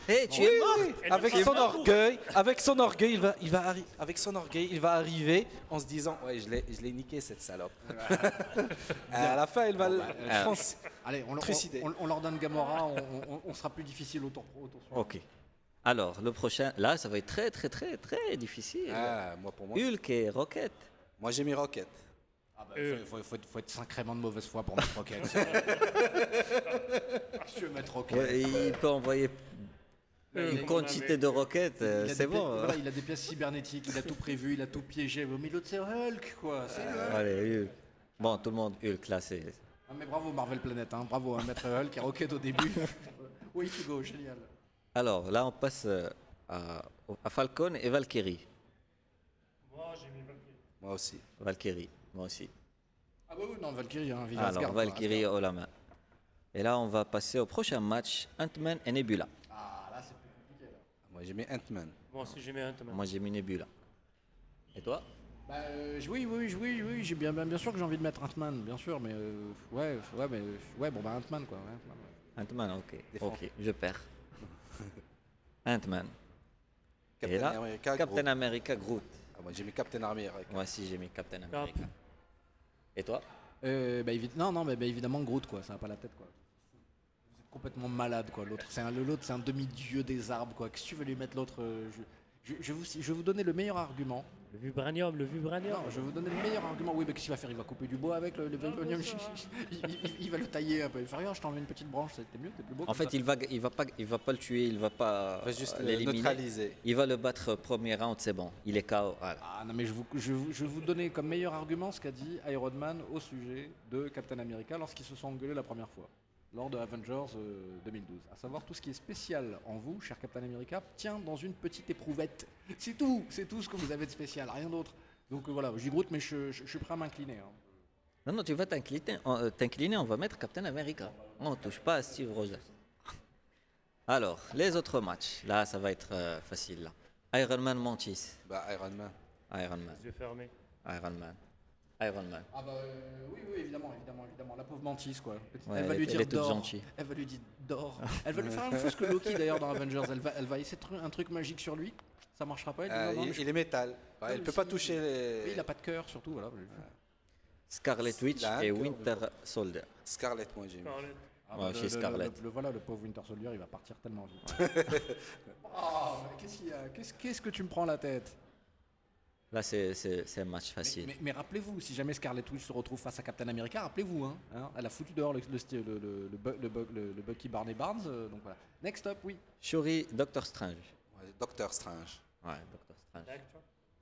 Hé, tu Oui, es mort oui, Elle Avec son orgueil, avec son orgueil, il va, il va avec son orgueil, il va arriver en se disant, ouais, je l'ai, je l'ai niqué cette salope. [LAUGHS] à la fin, elle va, le- bah, je pense- allez on, leur- Trucidé. on, on leur donne Gamora on, on- on sera plus difficile au tour pro au tour suivant. Ok. Alors, le prochain, là, ça va être très, très, très, très difficile. Ah, moi pour moi, Hulk et Rocket. moi j'ai mis Rocket. Ah bah, Euh. faut, faut- faut être- faut être sacrément de mauvaise foi pour mettre Rocket [LAUGHS] je veux mettre Rocket Ouais, il peut envoyer Euh, une mon quantité de roquettes, euh, Il a c'est bon. voilà, il a des pièces cybernétiques, il a tout prévu, il a tout piégé. Mais l'autre c'est Hulk quoi. c'est Hulk. Allez, Hulk. Bon, tout le monde Hulk, là, c'est... Ah, mais bravo Marvel Planet, hein. bravo hein, mettre Hulk et Rocket au début. [LAUGHS] oui tu go, génial. Alors, là, on passe euh, à, à Falcon et Valkyrie. Moi, j'ai mis Valkyrie. Moi aussi. Valkyrie, moi aussi. Ah bah oui, non, Valkyrie, hein, Alors, Asgard, Valkyrie haut la main. Et là, on va passer au prochain match, Ant-Man et Nebula. Asgard. Ah là c'est plus compliqué là. Moi j'ai mis Ant-Man. Moi aussi, j'ai mis Ant-Man. Moi, j'ai mis Nebula. Et toi? Bah euh, oui, oui, oui, oui, j'ai bien, bien, bien sûr que j'ai envie de mettre Ant-Man, bien sûr, mais euh, ouais, ouais, mais ouais, bon bah Ant-Man quoi. ouais, Ant-Man, ok. Ok, je perds. [LAUGHS] Ant-Man. Et Captain là, America, Captain Groot. America Groot. Ah, moi j'ai mis Captain America. Moi aussi, j'ai mis Captain Cap. America. Et toi? Euh, bah, non, non, mais bah, évidemment Groot quoi, ça n'a pas la tête quoi. Complètement malade quoi. L'autre, c'est un, l'autre, c'est un demi-dieu des arbres quoi. Qu'est-ce que tu veux lui mettre l'autre euh, je, je, vous, je vais vous donner le meilleur argument. Le vibranium, le vibranium. Non, je vais vous donner le meilleur argument. Oui, mais qu'est-ce qu'il va faire? Il va couper du bois avec le, le vibranium. [LAUGHS] il, il- il va le tailler un peu. Il va faire je t'enlève une petite branche, ça t'es mieux, t'es plus beau. En fait, ça. il va, il va pas, il va pas le tuer, il va pas On va juste le l'éliminer. neutraliser. Il va le battre premier round, c'est bon. Il est KO. Voilà. Ah non mais je, vous, je, je vais vous donner comme meilleur argument ce qu'a dit Iron Man au sujet de Captain America lorsqu'ils se sont engueulés la première fois lors de Avengers euh, 2012. À savoir tout ce qui est spécial en vous, cher Captain America, tient dans une petite éprouvette. C'est tout, c'est tout ce que vous avez de spécial, rien d'autre. Donc euh, voilà, j'y Groot mais je, je- je suis prêt à m'incliner. hein. Non, non, tu vas t'incliner, on, euh, t'incliner, on va mettre Captain America. On ne touche pas à Steve Rogers. Alors, les autres matchs. Là, ça va être euh, facile. Là. Iron Man Mantis. Bah, Iron Man. Iron Man. Les yeux fermés. Iron Man. Iron Man. Ah bah euh, oui, oui, évidemment, évidemment, évidemment. La pauvre Mantis, quoi. Ouais, elle va elle lui dire gentille. Elle va lui dire dors. [LAUGHS] Elle va lui faire la même chose que Loki d'ailleurs dans Avengers. Elle va, elle va essayer de trouver un truc magique sur lui. Ça marchera pas. Elle dit, Euh, non, non, mais il, je- il est métal. Ouais, elle peut pas toucher les. Oui, il a pas de cœur surtout, voilà. Scarlet Witch Là, et Winter Soldier. Scarlett, moi j'ai mis. Scarlett. Ah, Ouais, le- chez le- Scarlett. Le, le- voilà, le pauvre Winter Soldier, il va partir tellement vite. Ah, [LAUGHS] mais qu'est-ce qu'il y a? Qu'est-ce qu'est-ce que tu me prends la tête? Là, c'est un match Mais, facile. mais- mais rappelez-vous, si jamais Scarlet Witch se retrouve face à Captain America, rappelez-vous, hein, hein, elle a foutu dehors le, le, le, le, le, Bu- le Bu- le- le Bucky Barney Barnes, euh, donc voilà. Next up, oui. Shuri, Doctor Strange. Ouais, Docteur Strange. Ouais, Doctor Strange.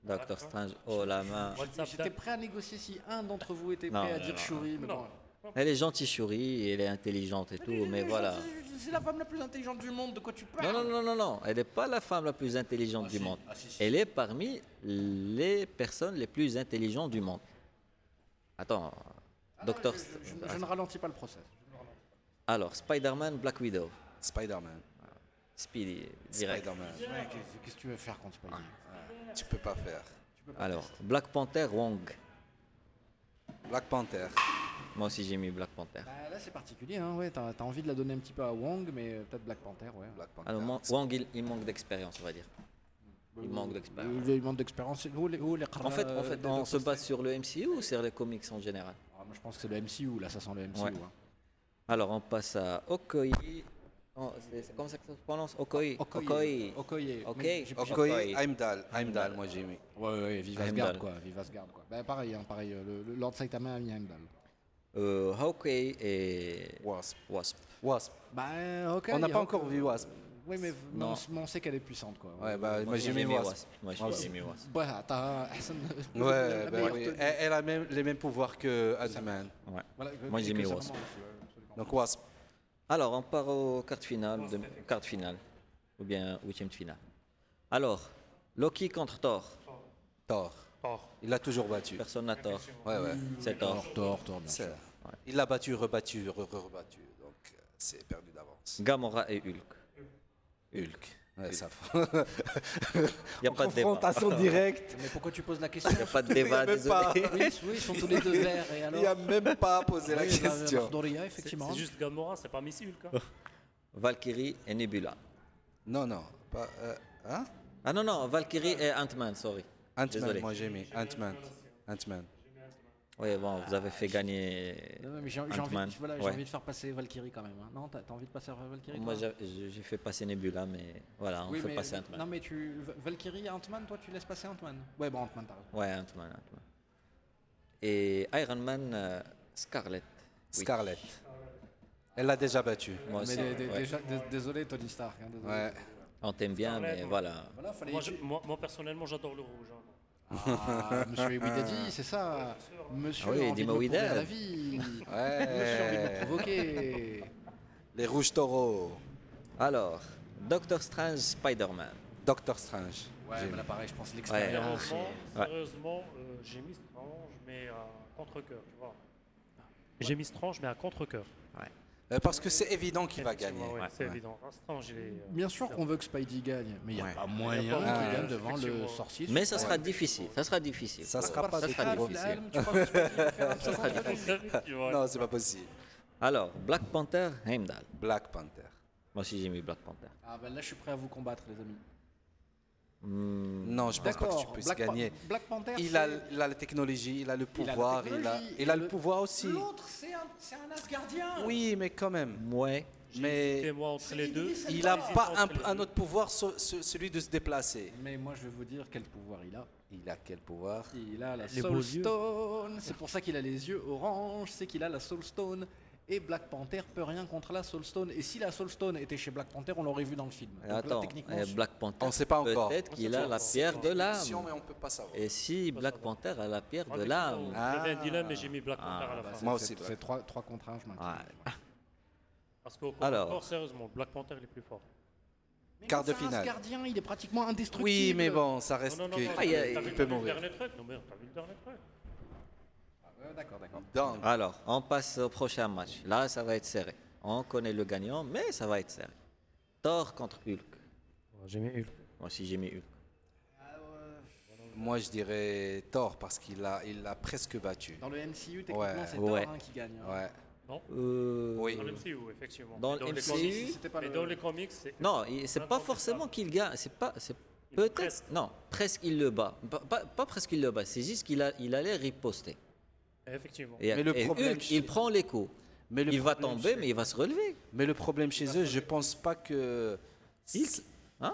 Doctor Strange, oh la main. J'étais prêt à négocier si un d'entre vous était Non, prêt à non, dire non, Shuri, mais Non. bon. Elle est gentille, Shuri, elle est intelligente et tout, mais voilà. C'est la femme la plus intelligente du monde, de quoi tu parles? Non, non, non, non, non, elle n'est pas la femme la plus intelligente Ah, du si. monde. Ah, si, si. Elle est parmi les personnes les plus intelligentes du monde. Attends, Ah non, Docteur. je, je- je- je ne ralentis pas le process. Je ne ralentis Alors, Spider-Man, Black Widow, Spider-Man. Speedy, direct. Spider-Man. Ouais, qu'est-ce que tu veux faire contre Spidey? Tu peux pas faire. Alors, Black Panther, Wong. Black Panther. Moi aussi, j'ai mis Black Panther. Bah, là, c'est particulier, hein, ouais, t'as as envie de la donner un petit peu à Wong, mais euh, peut-être Black Panther, ouais. Black Panther. Alors, Mon- Wong, il, il manque d'expérience, on va dire. Il manque d'expérience. Il manque d'expérience. En fait, en fait on se base sur le MCU ou sur les comics en général? Ah, moi, je pense que c'est le MCU, là, ça sent le MCU. Ouais. hein. Alors, on passe à Okoye. Oh, c'est comme ça que ça se prononce? Okoye. Okoye. Okoye. Ok. Mais j'ai- j'ai- Okoye, Okoye. Heimdall. Heimdall, moi j'ai mis. Ouais, ouais, vive Heimdall. Asgard, quoi. Vive Asgard, quoi. Bah, pareil, hein, pareil. euh, Le, le Lord Saitama a mis Heimdall. Euh, Hawkeye et Wasp. Wasp. Wasp. Bah, euh, ok. On n'a pas encore vu Wasp. Oui, mais, Non. on, on sait qu'elle est puissante, quoi. Ouais, bah, moi j'ai mis Wasp. Moi, Moi j'ai mis Wasp. Bah, t'as Hassan. [LAUGHS] la Ouais, bah oui. Elle, elle a même, les mêmes pouvoirs que Ant-Man. Ouais. Voilà, Moi, j'ai ça Wasp. vraiment ouais. Donc Wasp. Alors, on part aux cartes finales. De, carte finale. Ou bien huitième de finale. Alors, Loki contre Thor. Thor. Il l'a toujours battu. Personne n'a Thor. Ouais, ouais. C'est bien sûr. C'est- Il l'a battu, rebattu, re- re- rebattu. Donc euh, c'est perdu d'avance. Gamora et Hulk. Hulk. Ouais, ça Il n'y [LAUGHS] a pas de débat. Confrontation directe. Mais pourquoi tu poses la question [LAUGHS] Il n'y a pas de débat, Il y a même pas. désolé. oui, oui, ils sont tous les deux verts, et alors Il a même pas posé la Oui, bah, question. Doria, C'est effectivement. c'est juste Gamora, c'est pas Missile, quoi. [LAUGHS] Valkyrie et Nebula. Non, non. Pas, euh, hein? Ah non, non, Valkyrie et Ant-Man, sorry. Ant-Man, moi j'ai mis. Ant-Man. Ant-Man. Oui, bon, vous avez fait gagner mais j'ai envie, voilà, Ouais. envie de faire passer Valkyrie quand même. hein. Non, t'as t'as envie de passer Valkyrie Moi, j'ai j'ai fait passer Nebula, mais voilà, on Oui, fait mais, passer Ant-Man. Non, mais tu. Valkyrie et Ant-Man, toi, tu laisses passer Ant-Man? Ouais, bon, Ant-Man, t'as. Ouais, Ant-Man, Ant-Man. Et Iron Man, euh, Scarlet. Oui. Scarlett. Elle l'a déjà battu. Moi mais aussi. ouais. déjà, dé- désolé, Tony Stark. hein, désolé. Ouais. On t'aime bien, mais ouais. voilà. Voilà, fallait. Moi, je- moi, moi, personnellement, j'adore le rouge. hein. Ah, [LAUGHS] monsieur Ewidadi, c'est ça. Monsieur Ah oui, a envie de dis-moi me la vie. Monsieur a envie de me Ouais. provoquer. Les rouges taureaux. Alors, Doctor Strange, Spider-Man. Doctor Strange. Ouais, J'ai mais mis. là, pareil, je pense Ouais. l'expérience. Sérieusement, Ouais. sérieusement euh, j'ai mis Strange, mais à contre-cœur, tu vois. J'ai mis Strange, mais à contre-cœur. Euh, Parce que c'est évident qu'il va gagner. Ouais, Ouais. Évident. Euh, Bien sûr qu'on veut que Spidey gagne, mais il n'y a Ouais. pas moyen Il y a pas qu'il moyen, gagne devant le sorcier. Mais ça sera difficile, ça sera difficile. Ça sera pas ça sera difficile. Non, c'est pas possible. Alors, Black Panther, Heimdall. Black Panther. Moi aussi, j'ai mis Black Panther. Ah ben là, je suis prêt à vous combattre, les amis. Hmm, Non, je pense pas que tu puisses Black, Pa- gagner. Black Panther. Il a, c'est- il a la technologie, il a le il a la pouvoir, il a, il a le le- pouvoir aussi. L'autre, c'est un, Asgardien. Oui, mais quand même. ouais. Mais moi, entre les deux. il n'a pas un, autre pouvoir, ce- ce- celui de se déplacer. Mais moi, je vais vous dire quel pouvoir il a. Il a quel pouvoir? Il a la Les Soul. Stone. C'est pour ça qu'il a les yeux orange. C'est qu'il a la Soul Stone. Et Black Panther peut rien contre la Soul Stone. Et si la Soul Stone était chez Black Panther, on l'aurait vu dans le film. Donc là, Attends, techniquement, euh, Black Panther. On sait pas encore. Peut-être qu'il a la pierre de l'âme. Et si Black Panther a la pierre de l'âme Ah. J'avais un dilemme, mais j'ai mis Black Panther à la bah, fin. c'est- Moi aussi, C'est trois, trois contre un, je m'inquiète. Ouais. [LAUGHS] Parce qu'au Alors. corps, sérieusement, Black Panther il est plus fort. Mais Quart de finale. Asgardien, il est pratiquement indestructible. Oui, mais bon, ça reste non, non, que- Ah, il a- il peut le mourir. Non, mais t'as vu le dernier truc d'accord, d'accord. Donc, Alors, on passe au prochain match. Là, ça va être serré. On connaît le gagnant, mais ça va être serré. Thor contre Hulk. J'ai mis Hulk. Moi aussi, j'ai mis Hulk. moi, je dirais Thor parce qu'il a, il l'a presque battu. Dans le MCU, techniquement, Ouais. c'est Thor Ouais. hein, qui gagne. hein. Ouais. Non Euh, Oui. Dans le MCU, effectivement. Dans Mais le les MCU, comics- c'était pas mais le- dans les comics, c'est. Non, il- c'est pas forcément qu'il gagne. C'est pas, c'est Il- peut-être. presque. Non, presque il le bat. Pas, pas- pas presque il le bat. C'est juste qu'il a, il allait riposter. Effectivement. Et, Mais le et problème, Hulk, il prend les coups. Mais le il va tomber, mais il va se relever. Mais le problème chez eux, je pense pas que. Hulk Hein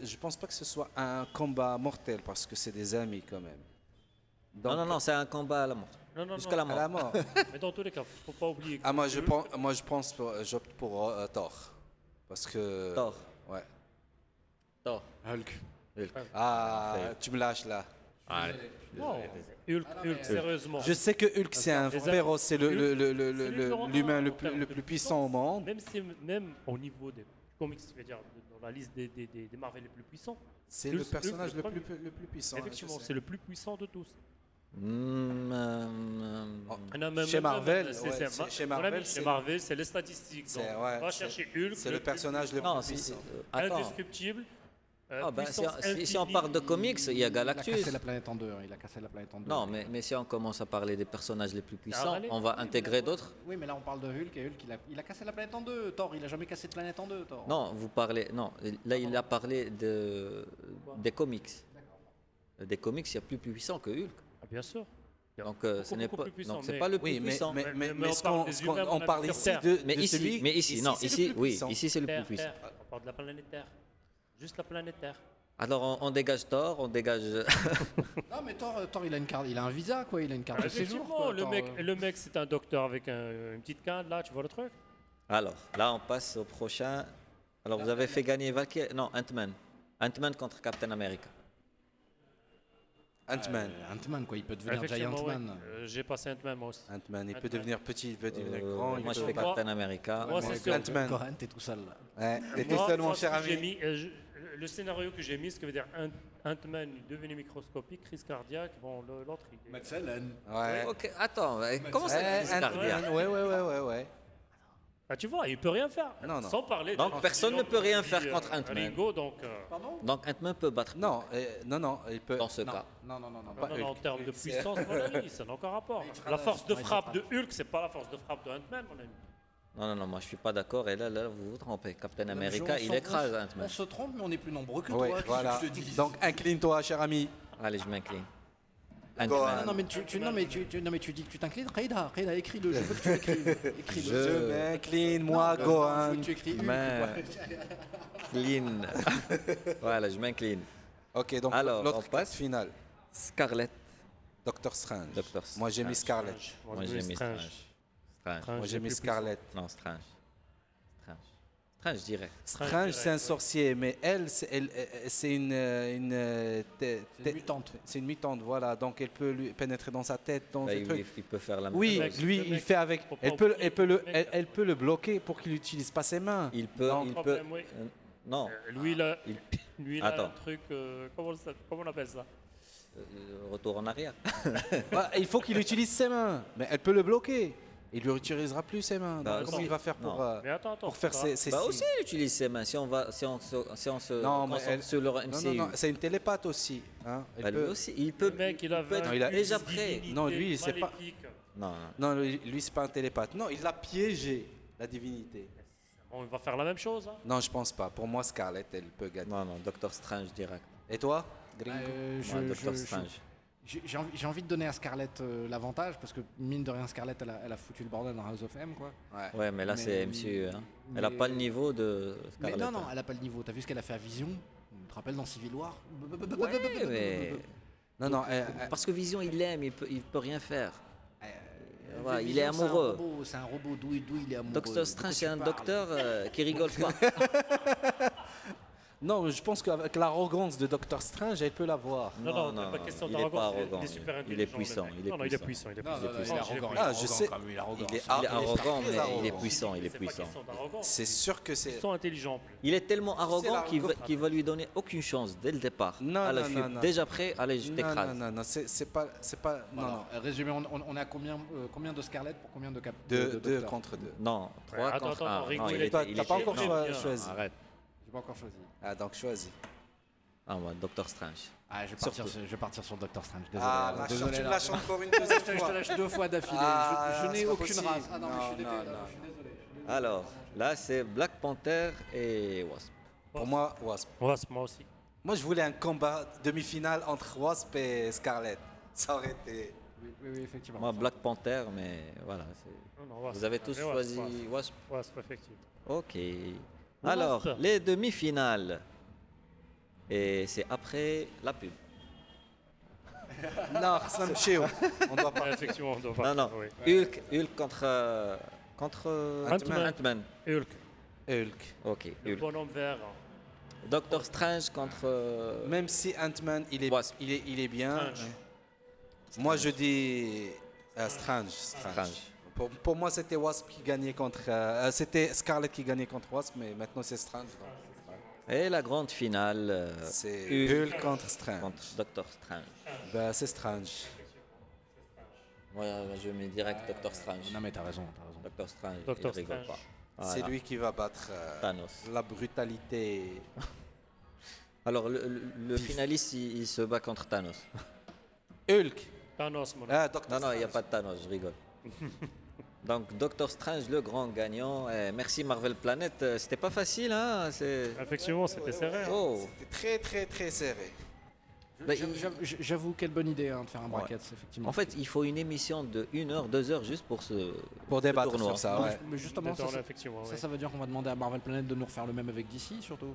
Je pense pas que ce soit un combat mortel parce que c'est des amis quand même. non, Donc, non, non, c'est un combat à la mort. Non, non, Jusqu'à la À mort. la mort. [LAUGHS] Mais dans tous les cas, faut pas oublier. que ah, moi je, Hulk- pense, moi, je pense, pour- j'opte pour euh, Thor. Parce que. Thor. Ouais. Thor. Hulk. Hulk. Ah, tu me lâches là. Non, Hulk, Hulk, sérieusement. Je sais que Hulk c'est un féroce, c'est le- le- le- le- C'est le- numéro un l'humain le plus, le puissant au monde. Même, si, même au niveau des comics, je veux dire, dans la liste des, des, des, des Marvel les plus puissants, C'est le personnage Hulk, le le plus, le plus puissant. effectivement, c'est le plus puissant de tous. Hmm, euh, Oh, Ah Chez Marvel, chez Marvel, c'est- chez Marvel, c'est les statistiques. Ouais, va chercher Hulk. C'est le personnage le plus puissant. euh, attends. Indestructible. Euh, Ah, ben, si, puissance si- si on parle de comics, il y a Il a Galactus. cassé la planète en deux. hein, Il a cassé la planète en deux. Non, mais, mais si on commence à parler des personnages les plus puissants, allez. on va intégrer d'autres. Oui, mais là on parle de Hulk et Hulk il a, il a cassé la planète en deux. Thor, il a jamais cassé de planète en deux. Thor. Non, vous parlez. Non, là, il a parlé de, des comics. Des comics, il y a plus puissant que Hulk. Ah, bien sûr. Donc, euh, ce n'est pas, puissant, donc pas le plus puissant. mais, Mais- mais, mais mais on parle humains, on on ici de, Mais ici, celui- mais ici, non, ici, oui, ici c'est le plus puissant. On parle de la planète Terre. Juste la planète Terre. Alors on, on dégage Thor, on dégage. [LAUGHS] Non, mais Thor, euh, Thor, il a une carte, il a un visa quoi. Il a une carte de séjour. Effectivement, quoi, le Thor, mec, euh. le mec c'est un docteur avec un- une petite canne, là, tu vois le truc? Alors là, on passe au prochain. Alors vous avez fait gagner Valkyrie. Non, Ant-Man. Ant-Man contre Captain America. Ant-Man. Euh, Ant-Man quoi. Il peut devenir Effectivement, Giant ouais. Man. Euh, J'ai passé Ant-Man moi aussi. Ant-Man, il peut devenir petit, il peut devenir Euh, grand. moi, je fais Captain America. Moi, c'est sûr. Ant-Man. Coran, t'es tout seul là. Ouais, t'es tout seul, mon cher ami. Euh, le- scénario que j'ai mis, ce qui veut dire Ant- Ant-Man est devenu microscopique, crise cardiaque. Bon, l'autre, il est. Ouais. Ok, attends, euh, comment ça crise cardiaque Ant-Man, ouais, ouais, ouais, ouais, ouais. Ah, tu vois, il peut rien faire. Non, non. Sans parler. Donc, de- personne ne peut rien faire euh, contre Ant-Man. Ringo, donc. euh, Donc Ant-Man peut battre Non, euh, non, non, il peut. dans ce Non, cas. non, non, non, non. non, en Hulk. termes de puissance, mon [LAUGHS] ami, ça n'a aucun rapport. La force de frappe de Hulk, c'est pas la force de frappe de Ant-Man, mon ami. Non, non, non, moi je suis pas d'accord. Et là, là, vous vous trompez. Captain America, il écrase on- Ant-Man. On se trompe, mais on est plus nombreux que Ouais, toi. voilà. que je te dis Donc incline-toi, cher ami. Allez, je m'incline. Non, mais tu, tu- non, mais tu, tu- non, mais tu dis que tu t'inclines. Reida, Reida, écris-le. Je veux que tu l'écrives. [LAUGHS] Écris-le. Je m'incline, moi, non, Je Gohan. veux que tu écris. Clean. [LAUGHS] voilà, je m'incline. Ok, donc Alors, on l'autre passe. finale. Scarlett. Doctor Strange. Doctor Moi, j'ai mis Strange. Scarlett. Moi j'ai mis Strange. Strange. Moi, j'ai mis Scarlett. Non, Strange. Strange. Strange, je dirais. Strange, c'est un sorcier, mais elle, c'est une, euh, une, euh, une mutante. C'est une mutante, voilà. Donc, elle peut lui pénétrer dans sa tête, dans Là, ce il, truc. il peut faire la même Oui, lui, il mec, fait avec. Elle peut, oublier elle peut le, le mec. elle, elle peut le bloquer pour qu'il n'utilise pas ses mains. Il peut, Non. il peut. Euh, non, Euh, Lui, il a, il lui, [LAUGHS] Attends. un truc. euh, comment, ça- comment on appelle ça? Euh, retour en arrière. Bah, il faut qu'il utilise ses mains, mais elle peut le bloquer. Il lui utilisera plus ses mains. Bah, comment il va faire pour, euh, Mais attends, attends. pour faire ses, ses Bah aussi, il utilise ses mains. Si on va, si on se, si on se Non, mais concentre elle- sur leur Non, MCU, non, non, c'est une télépathe aussi. hein. Elle bah, lui peut- aussi, il peut. Le mec, il a peut être Non, il a- déjà prêt. Non, lui, c'est pas- maléfique. Non, non. Non, lui, lui, c'est pas un télépathe. Non, il l'a piégé, la divinité. On va faire la même chose. hein. Non, je pense pas. Pour moi, Scarlett, elle peut gagner. Non, non, Doctor Strange direct. Et toi, Gringo Euh, je- Ouais, je- Doctor je- Strange. J'ai envie, de donner à Scarlett euh, l'avantage parce que mine de rien Scarlett elle a, elle a foutu le bordel dans House of M quoi. Ouais. Ouais, mais là c'est MCU. Hein. Elle a pas le niveau de Mais Scarlett. non non elle a pas le niveau. T'as vu ce qu'elle a fait à Vision? Tu te rappelles dans Civil War? Ouais, mais [LAUGHS] Non, non, elle- elle- parce que Vision il l'aime, il peut, il peut rien faire. Euh, Ouais, il Vision, est amoureux. robot, C'est un robot d'où d'où il est amoureux. Doctor Strange c'est un parles docteur euh, qui rigole pas. [LAUGHS] non, je pense qu'avec l'arrogance de Doctor Strange, elle peut l'avoir. Non, Non, non, non, pas question d'arrogance, pas il Il est super il est intelligent. puissant, il est Non, non, il est puissant. Il est Non, non, puissant. non, il est puissant, arrogant. Ah, il est je arrogant sais. il est arrogant. Mais arrogant. il est puissant, il est puissant. C'est sûr que c'est. Ils sont intelligents. Il est tellement arrogant qu'il va, lui donner aucune chance dès le départ. Non, non, non, déjà prêt, allez, je Non, t'écrase. non, non, non, c'est c'est pas, c'est pas, non, non. Résumé, on, combien, euh, combien de Scarlett pour combien de cap Deux, contre deux. Non, 3 attends, contre attends, 1. Rico, Non, il il est- était- T'as pas encore choisi. Arrête. Pas encore choisi. Ah, donc choisis. Ah, moi, Doctor Strange. Ah, je vais partir, sur- je vais partir sur Doctor Strange. Désolé. Ah, lâche- désolé, tu me lâches encore une [LAUGHS] Je deuxième te, je te fois. lâche deux fois d'affilée. Ah, je je n'ai aucune possible. race. Ah non, mais je suis Non, désolé. non, non, non. je suis désolé. Alors, là, c'est Black Panther et Wasp. Pour moi, Wasp. C'est moi aussi. Moi, je voulais un combat demi-finale entre Wasp et Scarlett. Ça aurait été. Oui, oui, oui, effectivement. Moi, Black Panther, mais voilà. c'est- Non, non, Wasp. Vous avez tous choisi Wasp, Wasp. Wasp. Wasp, effectivement. Ok. Alors, les demi-finales. Et c'est après la pub. Non, Sam Cheo. On doit pas. [LAUGHS] effectivement, on doit Non, pas. non. Oui. Hulk, Hulk contre. euh, contre. euh, Ant-Man. Ant-Man. Hulk, Hulk. Ok, le Hulk. bonhomme vert. Doctor Strange contre. euh, Même si Ant-Man, il est, Wasp. il est, il est bien. Strange. Moi, je dis euh, Strange. Strange. Strange. Pour, pour moi, c'était Wasp qui gagnait contre. euh, euh, c'était Scarlett qui gagnait contre Wasp, mais maintenant c'est Strange. donc Et la grande finale. euh, C'est Hulk Hulk contre Strange. contre Doctor Strange. Ben, c'est Strange. Moi, je mets direct Doctor Strange. Non, mais t'as raison, t'as raison. Doctor Strange, Doctor il rigole Strange. pas. C'est lui qui va battre euh, Thanos. la brutalité. [LAUGHS] Alors, le, le- le finaliste, il, il se bat contre Thanos. Hulk. Thanos, mon Ah, Doctor Non, non, il n'y a pas de Thanos, je rigole. [LAUGHS] Donc, Doctor Strange, le grand gagnant. Eh, merci Marvel Planet. Euh, C'était pas facile, hein c'est... Effectivement, c'était serré. hein. Oh C'était très, très, très serré. Bah, J'avoue- il- j'avoue- J'avoue, quelle bonne idée hein, de faire un bracket, effectivement. En fait, il faut une émission de 1 heure, 2 heures juste pour ce Pour ce débattre tournoi. sur ça, mais justement, ça, ça, veut dire qu'on va demander à Marvel Planet de nous refaire le même avec DC, surtout.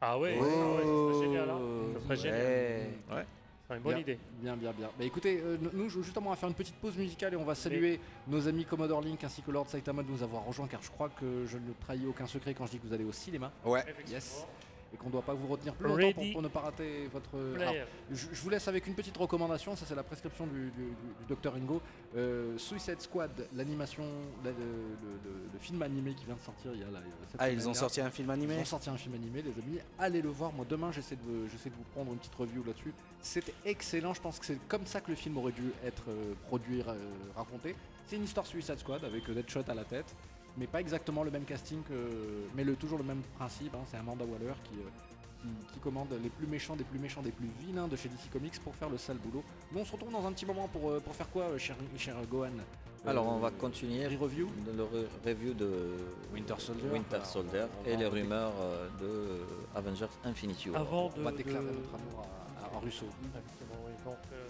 Ah ouais, ah ouais, ça serait génial. Hein. Ça serait génial. Ouais. Ouais. Bonne bien, idée. Bien, bien, bien. Bah écoutez, euh, nous justement on va faire une petite pause musicale et on va saluer nos amis Commodore Link ainsi que Lord Saitama de nous avoir rejoints car je crois que je ne trahis aucun secret quand je dis que vous allez au cinéma. Ouais. Yes. Et qu'on ne doit pas vous retenir plus longtemps pour, pour ne pas rater votre. Alors, je, je vous laisse avec une petite recommandation, ça c'est la prescription du, du, du docteur Ingo. Euh, Suicide Squad, l'animation, la- le, le- le- le film animé qui vient de sortir il y a, là, cette Ah, ils ont sorti un film Ils animé ont sorti un film animé, les amis. Allez le voir. Moi, demain, j'essaie de, j'essaie de vous prendre une petite review là-dessus. C'était excellent. Je pense que c'est comme ça que le film aurait dû être euh, produit, euh, raconté. C'est une histoire Suicide Squad avec euh, Deadshot à la tête, mais pas exactement le même casting, que, mais le, toujours le même principe. hein. C'est Amanda Waller qui, euh, qui, qui commande les plus méchants des plus méchants des plus vilains de chez DC Comics pour faire le sale boulot. Nous, on se retrouve dans un petit moment pour, euh, pour faire quoi, euh, cher, cher Gohan Alors, on va continuer Re-review de le re- review de Winter Soldier. Winter Soldier on et les rumeurs de Avengers Infinity War. Avant de. On va déclarer de- notre amour à, russo. Exactement, oui. Donc, euh,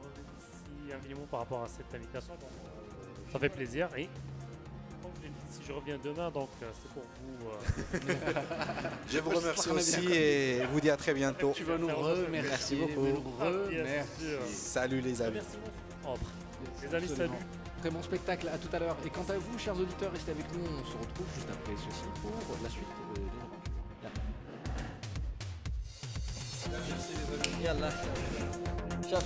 on remercie infiniment par rapport à cette invitation. Donc, euh, ça fait plaisir. Et comme si je reviens demain, donc euh, c'est pour vous. Euh. [LAUGHS] je vous remercie aussi et vous dis à très bientôt. Tu vas nous remercier. Merci beaucoup. Ah, salut les amis. Les amis, salut. Très bon spectacle, à tout à l'heure. Et quant à vous, chers auditeurs, restez avec nous. On se retrouve juste après ceci pour la suite euh, des Merci les amis. Ciao.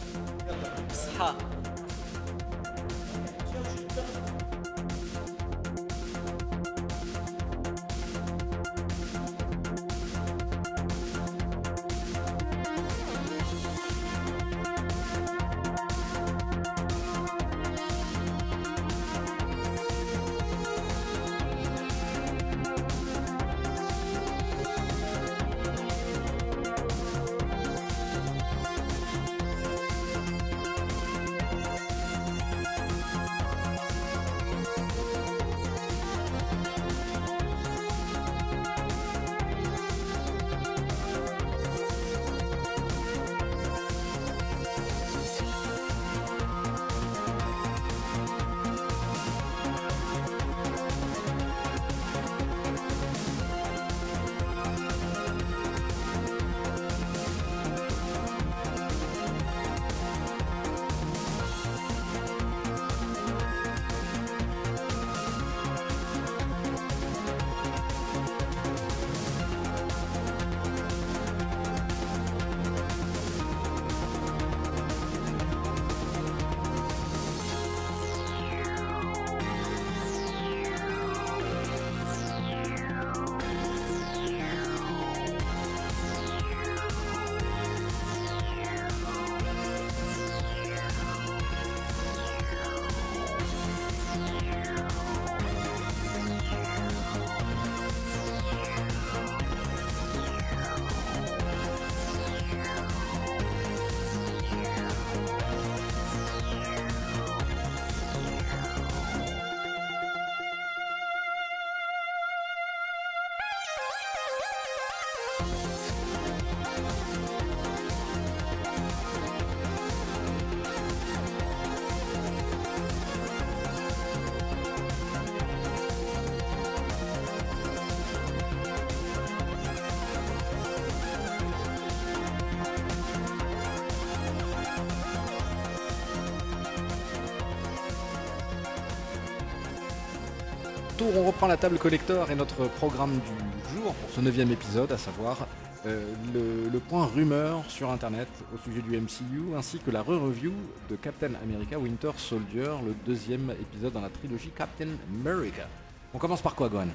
On reprend la table collector et notre programme du jour pour ce neuvième épisode, à savoir euh, le, le point rumeur sur internet au sujet du MCU ainsi que la re-review de Captain America Winter Soldier, le deuxième épisode dans la trilogie Captain America. On commence par quoi, Gohan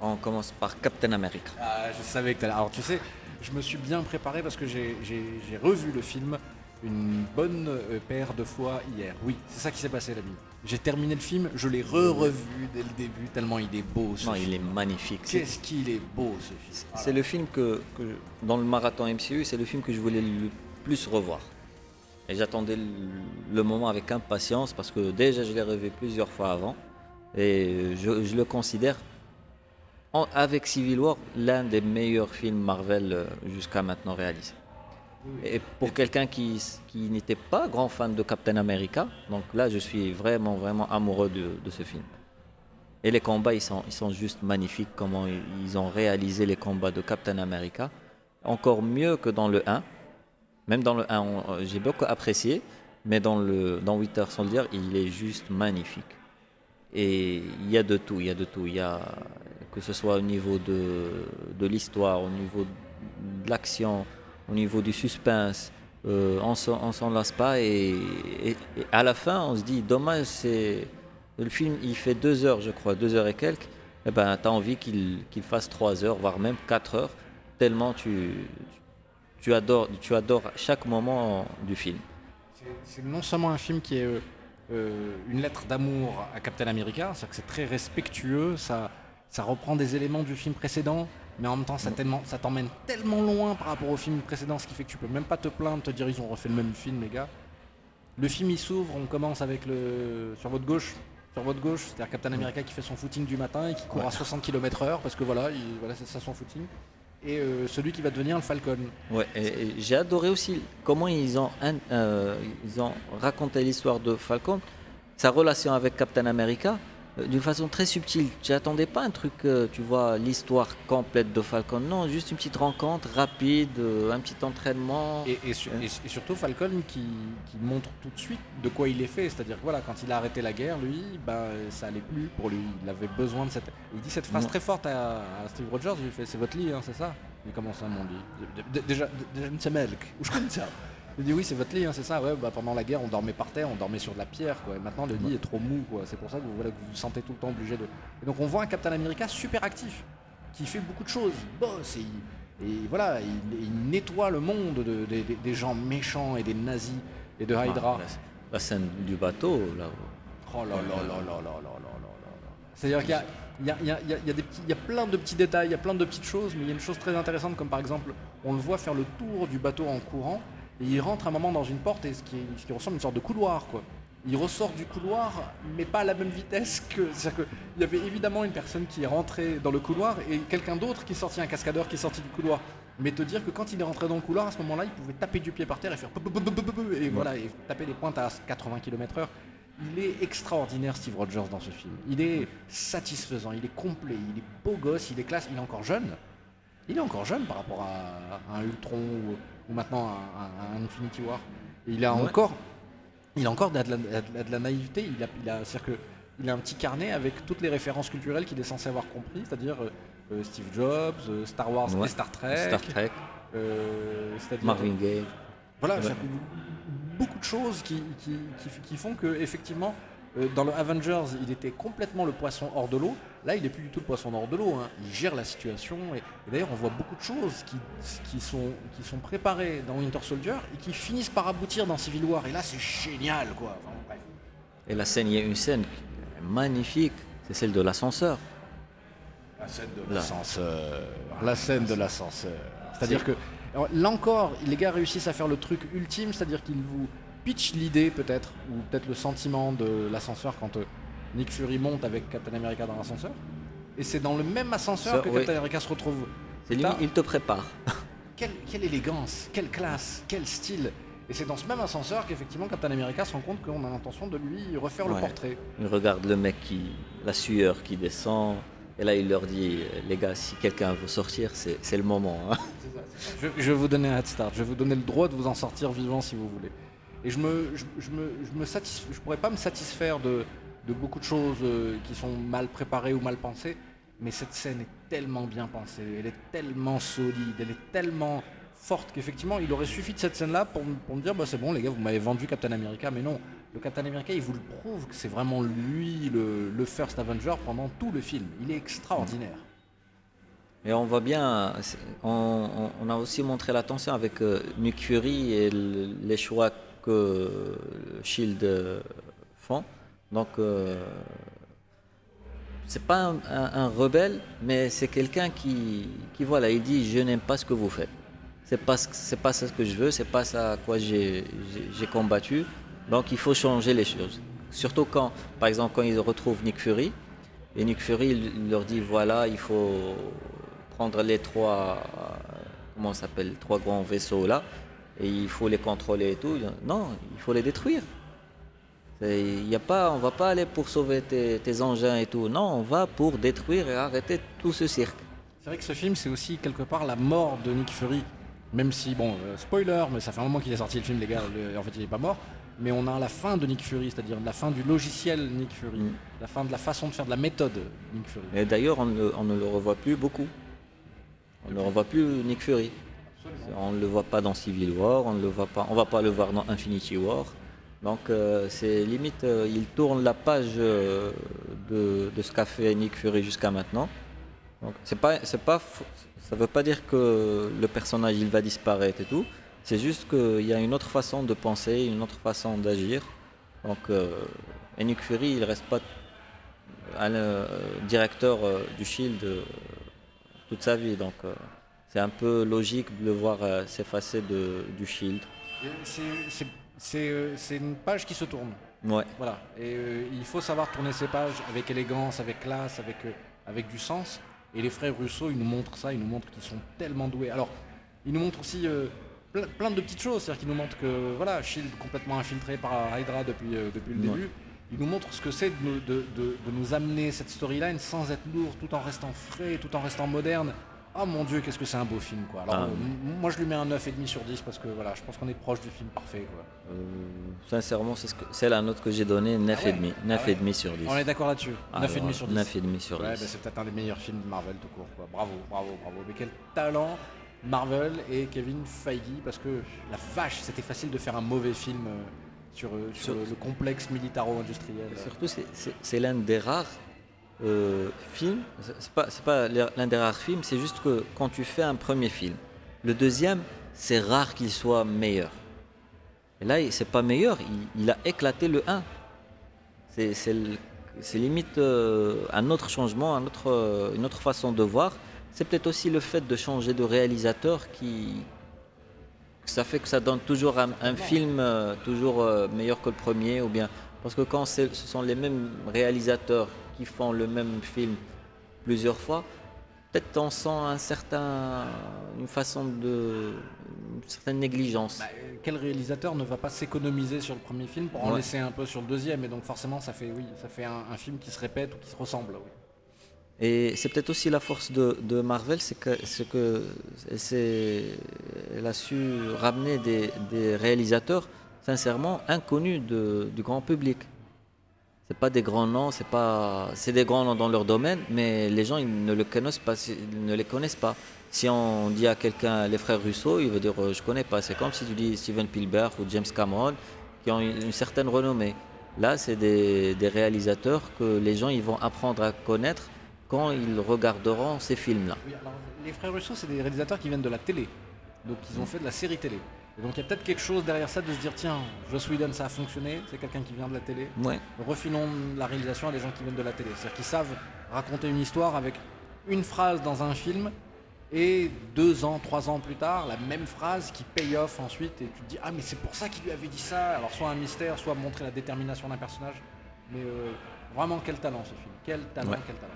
On commence par Captain America. Ah, je savais que t'allais. Alors, tu sais, je me suis bien préparé parce que j'ai revu le film une bonne euh, paire de fois hier. Oui, c'est ça qui s'est passé, l'ami. J'ai terminé le film, je l'ai re-revu dès le début, tellement il est beau ce Non, film. il est magnifique. Qu'est-ce qu'il est beau ce film. C'est le film que, que- dans le marathon MCU, c'est le film que je voulais le plus revoir. Et j'attendais le, le moment avec impatience parce que déjà je l'ai revu plusieurs fois avant et je, je le considère en- avec Civil War l'un des meilleurs films Marvel euh, jusqu'à maintenant réalisés. Et pour quelqu'un qui, qui n'était pas grand fan de Captain America, donc là je suis vraiment vraiment amoureux de, de ce film. Et les combats, ils sont, ils sont juste magnifiques, comment ils ont réalisé les combats de Captain America. Encore mieux que dans le 1. Même dans le 1, on- euh, j'ai beaucoup apprécié, mais dans, le, dans Winter Soldier, il est juste magnifique. Et il y a de tout, il y a de tout. Il y a, que ce soit au niveau de, de l'histoire, au niveau de l'action, au niveau du suspense, euh, on on s'en lasse pas. Et, et- et à la fin, on se dit, dommage, c'est le film, il fait deux heures, je crois, deux heures et quelques. Eh ben, as envie qu'il fasse trois heures, voire même quatre heures, tellement tu, tu, adores, tu adores chaque moment du film. C'est- C'est non seulement un film qui est euh, une lettre d'amour à Captain America, c'est-à-dire que c'est très respectueux, ça, ça reprend des éléments du film précédent, mais en même temps ça t'emmène tellement loin par rapport au film précédent, ce qui fait que tu peux même pas te plaindre, te dire ils ont refait le même film les gars. Le film il s'ouvre, on commence avec le sur votre gauche, sur votre gauche, c'est-à-dire Captain America qui fait son footing du matin et qui court à 60 km/h parce que voilà, il- voilà c'est ça son footing. Et euh, celui qui va devenir le Falcon. Ouais, et, et j'ai adoré aussi comment ils ont, euh, ils ont raconté l'histoire de Falcon, sa relation avec Captain America, d'une façon très subtile. Tu attendais pas un truc, euh, tu vois, l'histoire complète de Falcon. Non, juste une petite rencontre rapide, euh, un petit entraînement. Et, et sur- et- et surtout Falcon qui, qui montre tout de suite de quoi il est fait. C'est-à-dire que voilà, quand il a arrêté la guerre, lui, ben, ça allait plus pour lui. Il avait besoin de cette. Il dit cette phrase Non. très forte à, à Steve Rogers. Il lui fait C'est votre lit, hein, c'est ça? Il commence à mon lit? Déjà, déjà. Ou je dit Oui, c'est votre lit, hein, c'est ça. Ouais, bah, pendant la guerre, on dormait par terre, on dormait sur de la pierre. Quoi. Et maintenant, le lit est trop mou. quoi. C'est pour ça que vous, voilà, que vous vous sentez tout le temps obligé de. Et donc, on voit un Captain America super actif qui fait beaucoup de choses. Il bosse et il, et voilà, il, il nettoie le monde de- des- des- des gens méchants et des nazis et de Hydra. Ah, la, la scène du bateau, là. Oh là là là là là là là là là là. C'est-à-dire qu'il y a, il y, a, il y, a, il y a- il y a des petits- il y a plein de petits détails, il y a plein de petites choses, mais il y a une chose très intéressante comme par exemple, on le voit faire le tour du bateau en courant et il rentre un moment dans une porte et ce qui, ce qui ressemble à une sorte de couloir quoi. Il ressort du couloir, mais pas à la même vitesse que. C'est-à-dire qu'il y avait évidemment une personne qui est rentrée dans le couloir et quelqu'un d'autre qui est sorti, un cascadeur qui est sorti du couloir. Mais te dire que quand il est rentré dans le couloir, à ce moment-là, il pouvait taper du pied par terre et faire. Et voilà, et taper des pointes à 80 km/h. Il est extraordinaire, Steve Rogers, dans ce film. Il est satisfaisant, il est complet, il est beau gosse, il est classe, il est encore jeune. Il est encore jeune par rapport à, à un Ultron ou, ou maintenant à, à un Infinity War. Et il a Ouais. encore, il a encore de la, de la- de naïveté. Il a, il a, c'est-à-dire que il a un petit carnet avec toutes les références culturelles qu'il est censé avoir compris, c'est-à-dire euh, euh, Steve Jobs, euh, Star Wars Ouais. et Star Trek, Star Trek, euh, Marvin Gaye. voilà, Ouais. beaucoup de choses qui, qui, qui- qui font que effectivement, euh, dans le Avengers, il était complètement le poisson hors de l'eau. Là, il n'est plus du tout le poisson hors de l'eau. hein. Il gère la situation. Et, et d'ailleurs, on voit beaucoup de choses qui, qui, sont, qui sont préparées dans Winter Soldier et qui finissent par aboutir dans Civil War. Et là, c'est génial, quoi. Enfin, bref. Et la scène, il y a une scène magnifique, c'est celle de l'ascenseur. La scène de l'ascenseur. La scène de l'ascenseur. C'est-à-dire que alors, là encore, les gars réussissent à faire le truc ultime, c'est-à-dire qu'ils vous pitchent l'idée peut-être, ou peut-être le sentiment de l'ascenseur quand euh, Nick Fury monte avec Captain America dans l'ascenseur. Et c'est dans le même ascenseur Ça, que. Captain America se retrouve. C'est lui, il te prépare. [LAUGHS] Quelle, quelle élégance, quelle classe, quel style. Et c'est dans ce même ascenseur qu'effectivement Captain America se rend compte qu'on a l'intention de lui refaire le portrait. Il regarde le mec qui, la sueur qui descend. Et là, il leur dit, les gars, si quelqu'un veut sortir, c'est c'est le moment. hein. Je, je vais vous donner un head start, je vais vous donner le droit de vous en sortir vivant si vous voulez. Et je me, je, me, je me je pourrais pas me satisfaire de, beaucoup de choses euh, qui sont mal préparées ou mal pensées, mais cette scène est tellement bien pensée, elle est tellement solide, elle est tellement forte qu'effectivement il aurait suffi de cette scène-là pour, pour me dire bah c'est bon les gars vous m'avez vendu Captain America, mais non, le Captain America il vous le prouve que c'est vraiment lui le, le first Avenger pendant tout le film, il est extraordinaire. Et on voit bien, on, on- a aussi montré l'attention avec euh, Nick Fury et le- les choix que Shield euh, font. Donc, euh, c'est pas un, rebelle, mais c'est quelqu'un qui, qui, voilà, il dit je n'aime pas ce que vous faites. C'est pas ce- c'est pas ça que je veux, c'est pas ça à quoi j'ai combattu. Donc il faut changer les choses. Surtout quand, par exemple, quand ils retrouvent Nick Fury, et Nick Fury il- leur dit voilà, il faut prendre les trois, euh, comment s'appelle, trois grands vaisseaux là, et il faut les contrôler et tout. Non, il faut les détruire. Il y a pas, on va pas aller pour sauver tes, tes engins et tout. Non, on va pour détruire et arrêter tout ce cirque. C'est vrai que ce film, c'est aussi quelque part la mort de Nick Fury. Même si, bon, euh, spoiler, mais ça fait un moment qu'il est sorti le film, les gars, le- en fait, il n'est pas mort. Mais on a la fin de Nick Fury, c'est-à-dire la fin du logiciel Nick Fury, Mm. la fin de la façon de faire de la méthode Nick Fury. Et d'ailleurs, on, ne- on ne le revoit plus beaucoup. On ne revoit plus Nick Fury. On ne le voit pas dans Civil War, on ne le voit pas, on va pas le voir dans Infinity War. Donc euh, c'est limite, euh, il tourne la page euh, de, ce qu'a fait Nick Fury jusqu'à maintenant. Donc c'est pas, c'est pas, ça veut pas dire que le personnage il va disparaître et tout. C'est juste qu'il y a une autre façon de penser, une autre façon d'agir. Donc Nick Fury il reste pas un directeur du Shield toute sa vie. Donc c'est un peu logique de le voir euh, s'effacer de- du Shield. C'est- euh, c'est une page qui se tourne. Ouais. Voilà. Et euh, il faut savoir tourner ces pages avec élégance, avec classe, avec, euh, avec du sens. Et les frères Russo, ils nous montrent ça, ils nous montrent qu'ils sont tellement doués. Alors, ils nous montrent aussi plein, de petites choses. C'est-à-dire qu'ils nous montrent que, voilà, Shield complètement infiltré par Hydra depuis, depuis le Ouais. début. Ils nous montrent ce que c'est de- de- de nous amener cette storyline sans être lourd, tout en restant frais, tout en restant moderne. Oh mon dieu, qu'est-ce que c'est un beau film, quoi. Alors, Ah. euh, moi, je lui mets un 9,5 sur 10 parce que, voilà, je pense qu'on est proche du film parfait, quoi. Euh, sincèrement, c'est ce que- c'est la note que j'ai donnée, 9,5 Ah ouais 9,5 sur 10. On est d'accord là-dessus. Ah, 9,5 ouais, sur 10. 9,5 sur 10. Ouais, bah, c'est peut-être un des meilleurs films de Marvel tout court. Quoi. Bravo, bravo, bravo. Mais quel talent Marvel et Kevin Feige parce que la vache, c'était facile de faire un mauvais film euh, sur, sur Sur- le, le complexe militaro-industriel. Surtout, c'est l'un des rares euh, films. C'est pas, pas l'un des rares films, c'est juste que quand tu fais un premier film, le deuxième, c'est rare qu'il soit meilleur. Et là, c'est pas meilleur, il, il a éclaté le 1. C'est limite euh, un autre changement, un autre, euh, une autre façon de voir. C'est peut-être aussi le fait de changer de réalisateur qui. Ça fait que ça donne toujours un, un film euh, toujours meilleur que le premier, ou bien. Parce que quand ce sont les mêmes réalisateurs qui font le même film plusieurs fois, peut-être on sent un certain, une façon de. une certaine négligence. Bah, euh, quel réalisateur ne va pas s'économiser sur le premier film pour en Ouais. laisser un peu sur le deuxième? Et donc forcément, ça fait, oui, ça fait un, un film qui se répète ou qui se ressemble. oui. Et c'est peut-être aussi la force de, de Marvel, c'est que, c'est que elle a su ramener des, des réalisateurs sincèrement inconnus de- du grand public. C'est pas des grands noms, c'est pas, c'est des grands noms dans leur domaine, mais les gens ils ne le connaissent pas, ne les connaissent pas. Si on dit à quelqu'un les frères Russo, il veut dire euh, je connais pas. C'est comme si tu dis Steven Spielberg ou James Cameron qui ont une, certaine renommée. Là, c'est des, réalisateurs que les gens ils vont apprendre à connaître quand ils regarderont ces films-là. Les frères Russo, c'est des réalisateurs qui viennent de la télé. Donc ils ont fait de la série télé. Et donc il y a peut-être quelque chose derrière ça de se dire tiens, Joss Whedon ça a fonctionné, c'est quelqu'un qui vient de la télé. Ouais. Refilons la réalisation à des gens qui viennent de la télé. C'est-à-dire qu'ils savent raconter une histoire avec une phrase dans un film et deux ans, trois ans plus tard, la même phrase qui paye off ensuite et tu te dis ah mais c'est pour ça qu'il lui avait dit ça. Alors soit un mystère, soit montrer la détermination d'un personnage. Mais euh, vraiment quel talent ce film. Quel talent, Ouais. quel talent.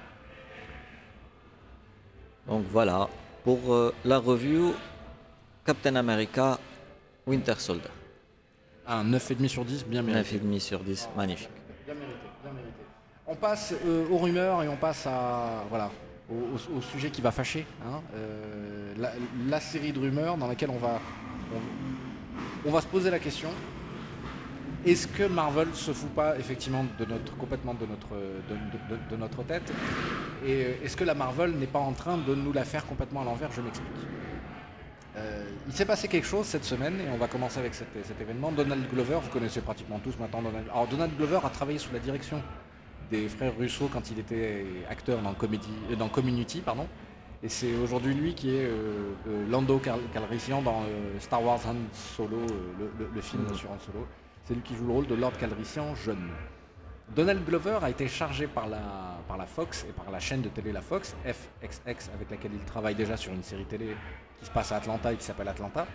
Donc voilà, pour euh, la review Captain America Winter Soldier. Un 9,5 sur 10, bien mérité. 9,5 sur 10, magnifique. Bien mérité, bien mérité. On passe euh, aux rumeurs et on passe à voilà au, sujet qui va fâcher. hein. Euh, la, la série de rumeurs dans laquelle on va on, on va se poser la question est-ce que Marvel se fout pas effectivement de notre complètement de notre de, de- de- de notre tête? Et euh, est-ce que la Marvel n'est pas en train de nous la faire complètement à l'envers? Je m'explique. Euh, il s'est passé quelque chose cette semaine et on va commencer avec cet, cet événement. Donald Glover, vous connaissez pratiquement tous maintenant Donald. Alors Donald Glover a travaillé sous la direction des frères Russo quand il était acteur dans, euh, dans Community, pardon. Et c'est aujourd'hui lui qui est euh, Lando Cal- Calrissian dans euh, Star Wars Han Solo, le, le- le film sur Han Solo. C'est lui qui joue le rôle de Lord Calrissian jeune. Donald Glover a été chargé par la, par la Fox et par la chaîne de télé La Fox, FXX, avec laquelle il travaille déjà sur une série télé qui se passe à Atlanta et qui s'appelle Atlanta,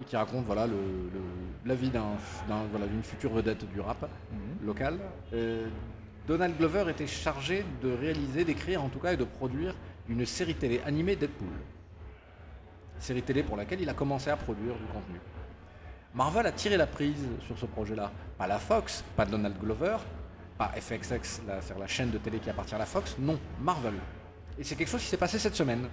et qui raconte voilà, le, le- la vie d'un, d'un- voilà, d'une future vedette du rap local. Euh, Donald Glover était chargé de réaliser, d'écrire en tout cas et de produire une série télé animée Deadpool. Série télé pour laquelle il a commencé à produire du contenu. Marvel a tiré la prise sur ce projet-là. Pas la Fox, pas Donald Glover, pas FXX, la, c'est-à-dire la chaîne de télé qui appartient à la Fox, non, Marvel. Et c'est quelque chose qui s'est passé cette semaine.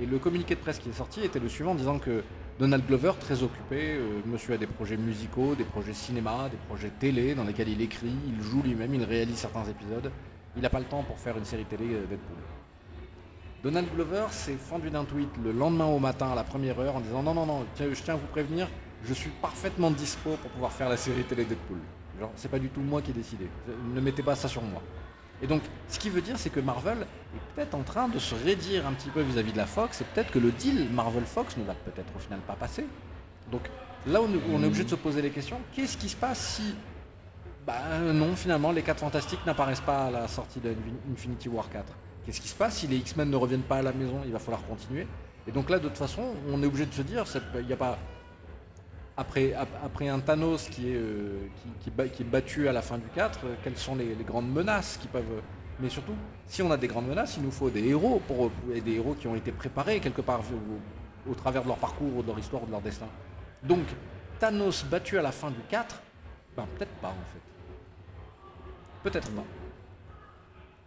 Et le communiqué de presse qui est sorti était le suivant, disant que Donald Glover, très occupé, euh, monsieur a des projets musicaux, des projets cinéma, des projets télé dans lesquels il écrit, il joue lui-même, il réalise certains épisodes. Il n'a pas le temps pour faire une série télé euh, Deadpool. Donald Glover s'est fendu d'un tweet le lendemain au matin à la première heure en disant non non non je tiens à vous prévenir je suis parfaitement dispo pour pouvoir faire la série télé Deadpool. Genre c'est pas du tout moi qui ai décidé. Ne mettez pas ça sur moi. Et donc ce qui veut dire c'est que Marvel est peut-être en train de se raidir un petit peu vis-à-vis de la Fox et peut-être que le deal Marvel Fox ne va peut-être au final pas passer. Donc là on, on est obligé de se poser les questions qu'est-ce qui se passe si bah non, finalement, les 4 Fantastiques n'apparaissent pas à la sortie de Infin- Infinity War 4. Qu'est-ce qui se passe si les X-Men ne reviennent pas à la maison? Il va falloir continuer. Et donc là, de toute façon, on est obligé de se dire, il n'y a pas... Après, ap- après un Thanos qui est, euh, qui, est battu à la fin du 4, euh, quelles sont les, grandes menaces qui peuvent... Mais surtout, si on a des grandes menaces, il nous faut des héros, pour, et des héros qui ont été préparés quelque part au, travers de leur parcours, ou de leur histoire, de leur destin. Donc, Thanos battu à la fin du 4, ben peut-être pas en fait. Peut-être pas.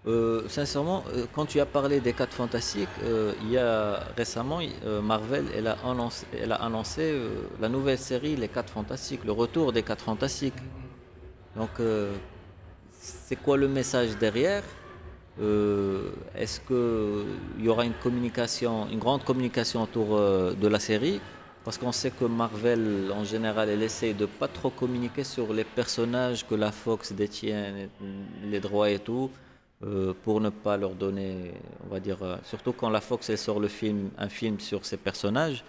Euh, sincèrement, euh, quand tu as parlé des 4 fantastiques, euh, il y a récemment, Marvel elle a annoncé, la nouvelle série Les 4 fantastiques, le retour des 4 fantastiques. Donc, c'est quoi le message derrière? Est-ce qu'il y aura une communication, une grande communication autour de la série? Parce qu'on sait que Marvel, en général, elle essaye de pas trop communiquer sur les personnages que la Fox détient, les droits et tout, euh, pour ne pas leur donner, on va dire, euh, surtout quand la Fox elle sort le film, un film sur ces personnages,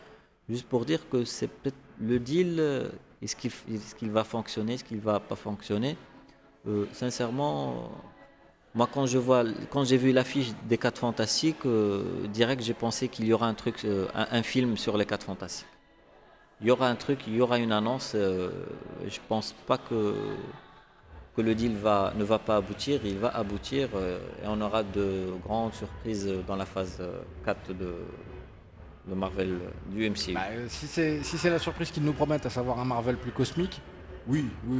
juste pour dire que c'est peut-être le deal, euh, est-ce qu'il va fonctionner, est-ce qu'il va pas fonctionner Sincèrement, moi, quand je vois, quand j'ai vu l'affiche des 4 Fantastiques, direct, j'ai pensé qu'il y aura un truc, un, film sur les 4 Fantastiques. Il y aura un truc, il y aura une annonce. je pense pas que que le deal va, ne va pas aboutir. Il va aboutir euh, et on aura de grandes surprises dans la phase euh, 4 de, de Marvel euh, du MCU. Bah, euh, si c'est si la surprise qu'ils nous promettent, à savoir un Marvel plus cosmique, oui, oui,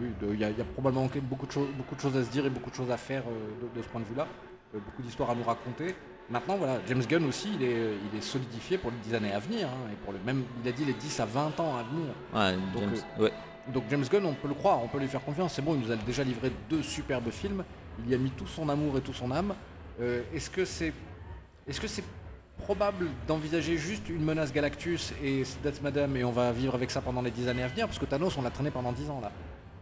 oui, il y, a il y a probablement beaucoup de, choses, beaucoup de choses à se dire et beaucoup de choses à faire euh, de, de ce point de vue-là, Euh, beaucoup d'histoires à nous raconter. Maintenant, voilà, James Gunn aussi, il est, il est solidifié pour les 10 années à venir, hein, et pour le même, il a dit les 10 à 20 ans à venir. Ouais, donc, James- euh, ouais. Donc James Gunn, on peut le croire, on peut lui faire confiance. C'est bon, il nous a déjà livré deux superbes films. Il y a mis tout son amour et tout son âme. Euh, est-ce que c'est, est-ce que c'est probable d'envisager juste une menace Galactus et That's Madame et on va vivre avec ça pendant les dix années à venir? Parce que Thanos, on l'a traîné pendant dix ans là.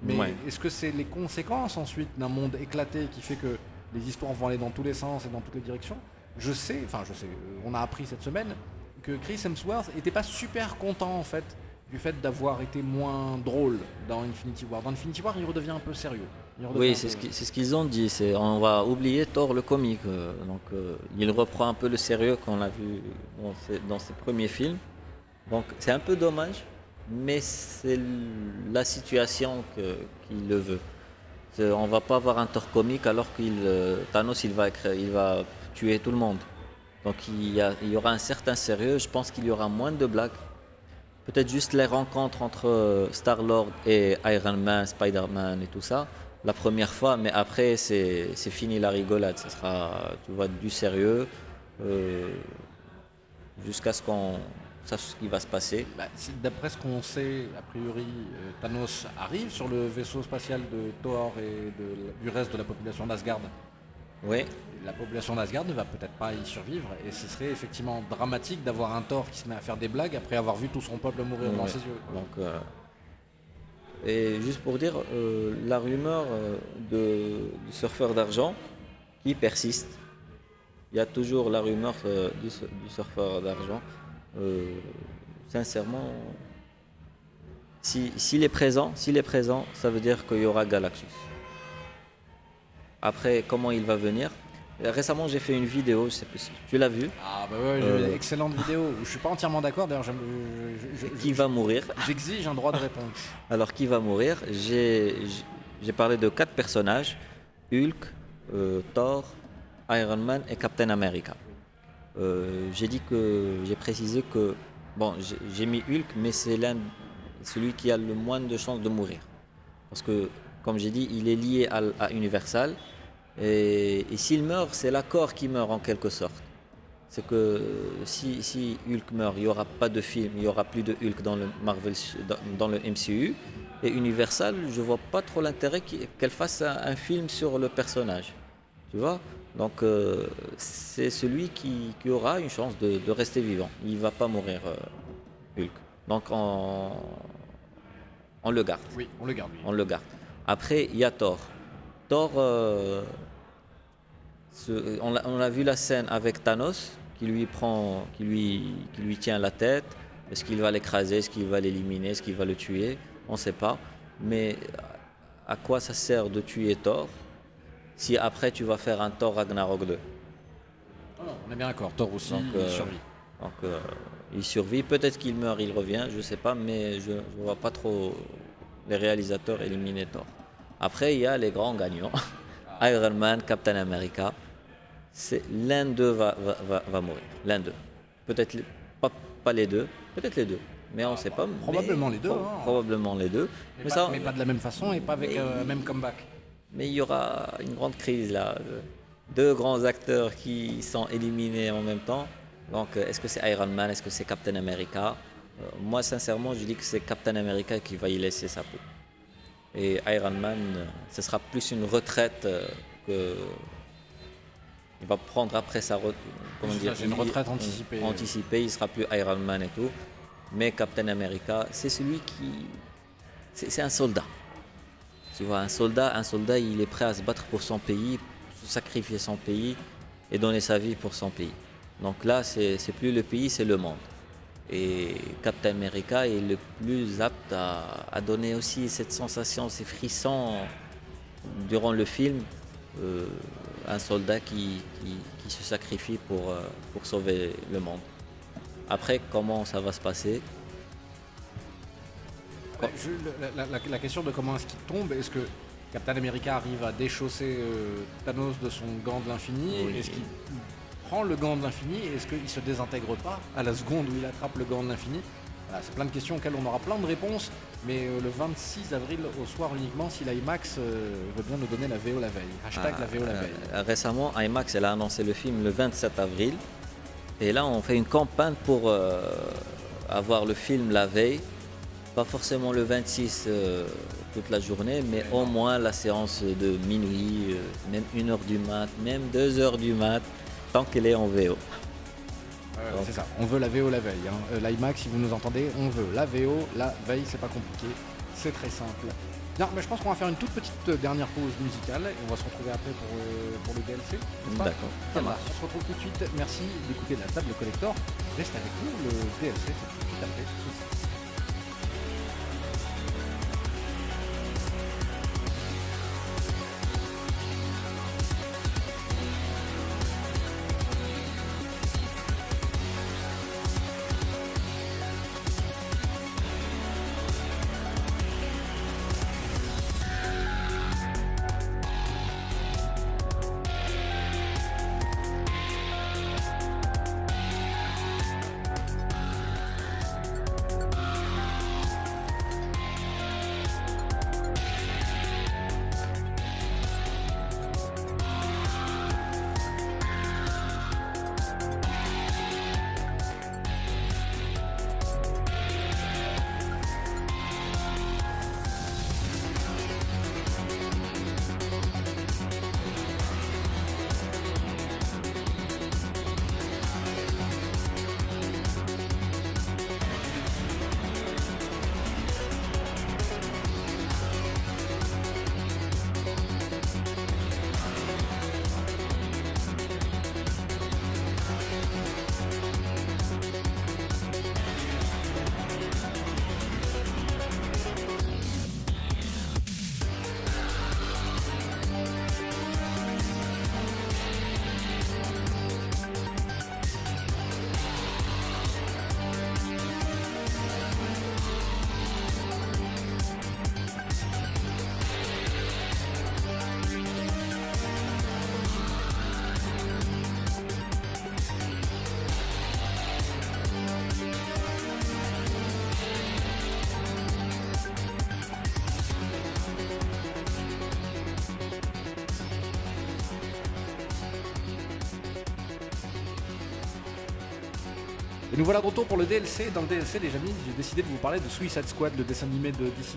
Mais Ouais. est-ce que c'est les conséquences ensuite d'un monde éclaté qui fait que les histoires vont aller dans tous les sens et dans toutes les directions? Je sais, enfin je sais, on a appris cette semaine que Chris Hemsworth était pas super content en fait du fait d'avoir été moins drôle dans Infinity War. Dans Infinity War, il redevient un peu sérieux. Oui, c'est ce qui- qu'ils ont dit. On va oublier Thor le comique. euh, donc euh, il reprend un peu le sérieux qu'on a vu dans ses, dans ses premiers films. Donc c'est un peu dommage, mais c'est la situation que- qu'il le veut. On va pas avoir un Thor comique alors qu'il euh, Thanos il va il va tuer tout le monde. Donc il y, a- il y aura un certain sérieux. Je pense qu'il y aura moins de blagues. Peut-être juste les rencontres entre euh, Star-Lord et Iron Man, Spider-Man et tout ça. La première fois, mais après c'est fini la rigolade. Ce sera, tu vois, du sérieux euh, jusqu'à ce qu'on sache ce qui va se passer. Bah, D'après ce qu'on sait, a priori, euh, Thanos arrive sur le vaisseau spatial de Thor et de- du reste de la population d'Asgard. Oui, La population d'Asgard ne va peut-être pas y survivre et ce serait effectivement dramatique d'avoir un Thor qui se met à faire des blagues après avoir vu tout son peuple mourir Ouais. ses yeux. Donc, euh, et juste pour dire, euh, la rumeur euh, de, du surfeur d'argent qui persiste. Il y a toujours la rumeur euh, du, su- du surfeur d'argent. Sincèrement, si- s'il est présent, s'il est présent, ça veut dire qu'il y aura Galactus. Après, comment il va venir? Récemment, j'ai fait une vidéo, je sais pas si tu l'as vu, Ah bah ouais, Euh. une excellente vidéo. Je suis pas entièrement d'accord, d'ailleurs j'aime- je- je- je- qui va mourir. j'exige un droit de réponse. [LAUGHS] Alors, qui va mourir? J'ai parlé de quatre personnages Hulk, euh, Thor, Iron Man et Captain America. Euh, j'ai dit que j'ai précisé que bon, j'ai- j'ai mis Hulk, mais c'est l'un celui qui a le moins de chances de mourir, parce que comme j'ai dit, il est lié à, à Universal et, et s'il meurt, c'est l'accord qui meurt en quelque sorte. C'est que euh, si, si Hulk meurt, il n'y aura pas de film, il n'y aura plus de Hulk dans le Marvel, dans, dans le MCU. Et Universal, je vois pas trop l'intérêt qu'elle fasse un, un film sur le personnage. Tu vois? Donc euh, c'est celui qui, qui aura une chance de, de rester vivant. Il va pas mourir, euh, Hulk. Donc on, on le garde. Oui, on le garde. oui. On le garde. Après, il y a Thor. Thor, euh, ce- on, a, on a vu la scène avec Thanos qui lui prend, qui lui, qui lui tient la tête. Est-ce qu'il va l'écraser, est-ce qu'il va l'éliminer, est-ce qu'il va le tuer? On ne sait pas. Mais à quoi ça sert de tuer Thor si après tu vas faire un Thor Ragnarok 2 Ah non, on est bien d'accord, Thor aussi, Donc, il euh, survit. Donc euh, il survit, peut-être qu'il meurt, il revient, je sais pas, mais je ne vois pas trop les réalisateurs éliminer Thor. Après, il y a les grands gagnants. [LAUGHS] Iron Man, Captain America. C'est l'un d'eux va, va, va, va mourir. L'un d'eux. Peut-être pas, pas les deux, peut-être les deux. Mais on ne sait pas. mais- probablement les deux, pro- hein. Probablement les deux. Mais, Mais, pas, ça, mais pas de la même façon et pas avec Mais- euh, même comeback. mais il y aura une grande crise là. de- Deux grands acteurs qui sont éliminés en même temps. Donc, euh, est-ce que c'est Iron Man? Est-ce que c'est Captain America? Euh, Moi, sincèrement, je dis que c'est Captain America qui va y laisser sa peau. Et Iron Man, ce sera plus une retraite euh, que. Il va prendre après sa. Comment dire une il- retraite anticipée. Anticipée, il sera plus Iron Man et tout. Mais Captain America, c'est celui qui. C'est un soldat. Tu vois, un soldat, un soldat, il est prêt à se battre pour son pays, sacrifier son pays et donner sa vie pour son pays. Donc là, c'est c'est plus le pays, c'est le monde. Et Captain America est le plus apte à, à donner aussi cette sensation, ces frissons durant le film. Euh, un soldat qui, qui- qui se sacrifie pour, euh, pour sauver le monde. Après, comment ça va se passer? Je- la, la- la- la question de comment est-ce qu'il tombe, est-ce que Captain America arrive à déchausser euh, Thanos de son gant de l'infini? Oui. Est-ce qu'il prend le gant de l'infini? Est-ce qu'il se désintègre pas à la seconde où il attrape le gant de l'infini? Voilà, C'est plein de questions auxquelles on aura plein de réponses, mais euh, le 26 avril au soir uniquement, si l'IMAX euh, veut bien nous donner la VO la veille. Hashtag la VO la Euh, veille. euh, récemment, IMAX elle a annoncé le film le 27 avril. Et là, on fait une campagne pour avoir le film la veille. Pas forcément le 26 euh, toute la journée, mais au moins la séance de minuit, même 1h du mat, même 2h du mat, tant qu'elle est en VO. C'est ça, on veut la VO la veille. hein. Euh, L'IMAX, si vous nous entendez, on veut la VO la veille, c'est pas compliqué, c'est très simple. Bien, mais je pense qu'on va faire une toute petite euh, dernière pause musicale et on va se retrouver après pour, euh, pour le DLC. D'accord. On se retrouve tout de suite. Merci d'écouter la table collector. Reste avec nous, le DLC, c'est tout Et nous voilà de retour pour le DLC. Dans le DLC, les amis, j'ai décidé de vous parler de Suicide Squad, le dessin animé de DC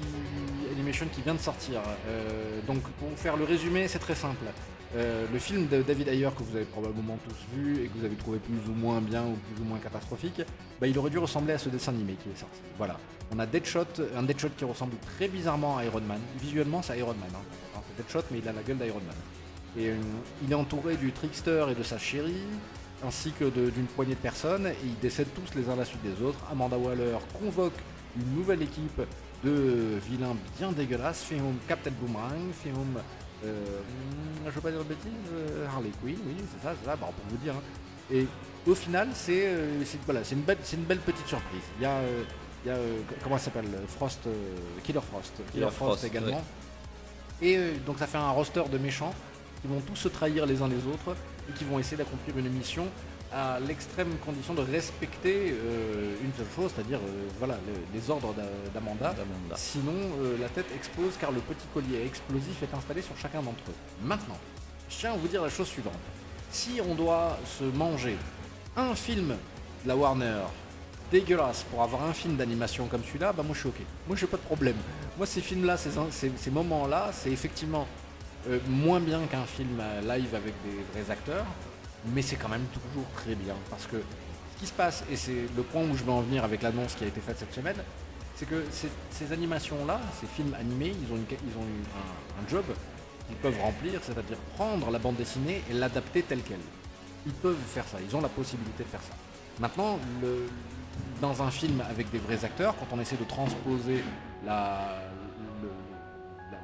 Animation qui vient de sortir. Euh, donc, pour faire le résumé, c'est très simple. Euh, le film de David Ayer que vous avez probablement tous vu et que vous avez trouvé plus ou moins bien ou plus ou moins catastrophique, bah, il aurait dû ressembler à ce dessin animé qui est sorti. Voilà. On a Deadshot, un Deadshot qui ressemble très bizarrement à Iron Man. Visuellement, c'est Iron Man. Hein. C'est Deadshot, mais il a la gueule d'Iron Man. Et euh, il est entouré du Trickster et de sa chérie, ainsi que d'une poignée de personnes, et ils décèdent tous les uns à la suite des autres. Amanda Waller convoque une nouvelle équipe de vilains bien dégueulasses, fait Captain Boomerang, fait euh, je veux pas dire de bêtises, euh, Harley Quinn, oui, c'est ça, c'est ça, bah, pour vous dire. Hein. Et au final, c'est euh, voilà, une, belle, une belle petite surprise. Il y a, il y a comment ça s'appelle Frost, Killer Frost, Killer, Frost, également. Et donc ça fait un roster de méchants qui vont tous se trahir les uns les autres et qui vont essayer d'accomplir une mission à l'extrême condition de respecter euh, une seule chose, c'est-à-dire euh, voilà, les ordres d'Amanda. Sinon, euh, la tête explose car le petit collier explosif est installé sur chacun d'entre eux. Maintenant, je tiens à vous dire la chose suivante. Si on doit se manger un film de la Warner dégueulasse pour avoir un film d'animation comme celui-là, bah moi je suis ok. Moi je n'ai pas de problème. Moi ces films-là, ces, ces moments-là, c'est effectivement moins bien qu'un film live avec des vrais acteurs mais c'est quand même toujours très bien. Parce que ce qui se passe, et c'est le point où je veux en venir avec l'annonce qui a été faite cette semaine, c'est que ces, animations-là, ces films animés, ils ont, ils ont un, job qu'ils peuvent remplir, c'est-à-dire prendre la bande dessinée et l'adapter telle qu'elle. Ils peuvent faire ça, ils ont la possibilité de faire ça. Maintenant, dans un film avec des vrais acteurs, quand on essaie de transposer la,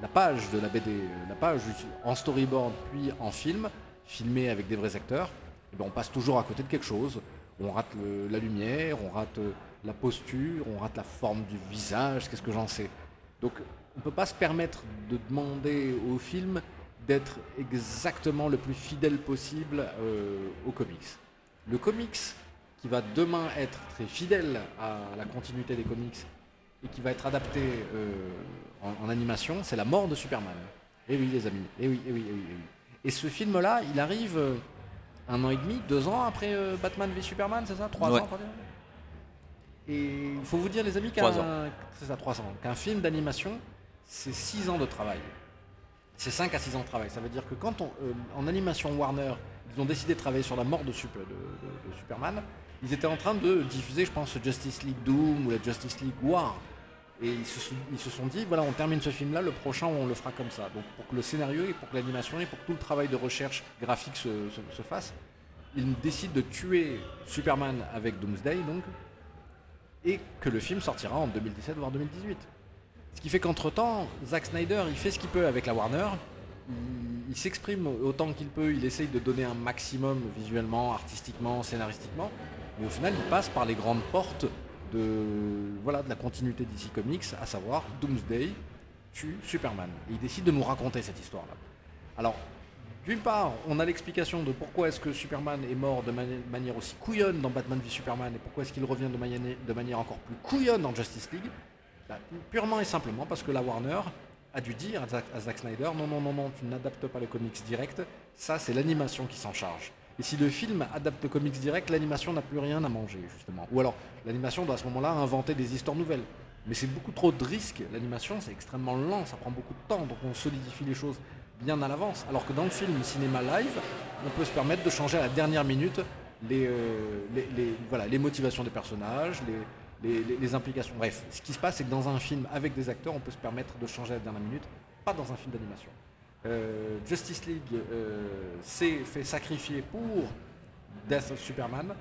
la page de la BD, la page en storyboard puis en film, filmé avec des vrais acteurs, eh ben, on passe toujours à côté de quelque chose. On rate la lumière, on rate euh, la posture, on rate la forme du visage, qu'est-ce que j'en sais. Donc on ne peut pas se permettre de demander au film d'être exactement le plus fidèle possible euh, au comics. Le comics qui va demain être très fidèle à la continuité des comics et qui va être adapté euh, en, animation, c'est la mort de Superman. Eh oui les amis, eh oui, eh oui, eh oui, eh oui. Et ce film-là, il arrive euh, un an et demi, deux ans après euh, Batman v Superman, c'est ça? Trois ans, Et il faut vous dire, les amis, qu'un ça, trois ans. Qu'un film d'animation, c'est six ans de travail. C'est cinq à six ans de travail. Ça veut dire que quand on, euh, en animation Warner, ils ont décidé de travailler sur la mort de, de Superman, ils étaient en train de diffuser, je pense, Justice League Doom ou la Justice League War. Et ils se, sont dit, voilà, on termine ce film-là, le prochain, on le fera comme ça. Donc pour que le scénario et pour que l'animation et pour que tout le travail de recherche graphique se, fasse, ils décident de tuer Superman avec Doomsday, donc, et que le film sortira en 2017 voire 2018. Ce qui fait qu'entre-temps, Zack Snyder, il fait ce qu'il peut avec la Warner, il, il s'exprime autant qu'il peut, il essaye de donner un maximum visuellement, artistiquement, scénaristiquement, mais au final, il passe par les grandes portes de, voilà, la continuité d'ici Comics, à savoir Doomsday tue Superman. Et il décide de nous raconter cette histoire-là. Alors, d'une part, on a l'explication de pourquoi est-ce que Superman est mort de manière aussi couillonne dans Batman v Superman et pourquoi est-ce qu'il revient de, manière encore plus couillonne dans Justice League. Bah, purement et simplement parce que la Warner a dû dire à Zack, à Zack Snyder non, non, non, non, tu n'adaptes pas le comics direct, ça c'est l'animation qui s'en charge. Et si le film adapte le comics direct, l'animation n'a plus rien à manger, justement. Ou alors, l'animation doit à ce moment-là inventer des histoires nouvelles. Mais c'est beaucoup trop de risques. L'animation, c'est extrêmement lent, ça prend beaucoup de temps, donc on solidifie les choses bien à l'avance. Alors que dans le film cinéma live, on peut se permettre de changer à la dernière minute les, euh, motivations des personnages, les, les, implications. Bref, ce qui se passe, c'est que dans un film avec des acteurs, on peut se permettre de changer à la dernière minute, pas dans un film d'animation. Euh, Justice League euh, s'est fait sacrifier pour Death of Superman.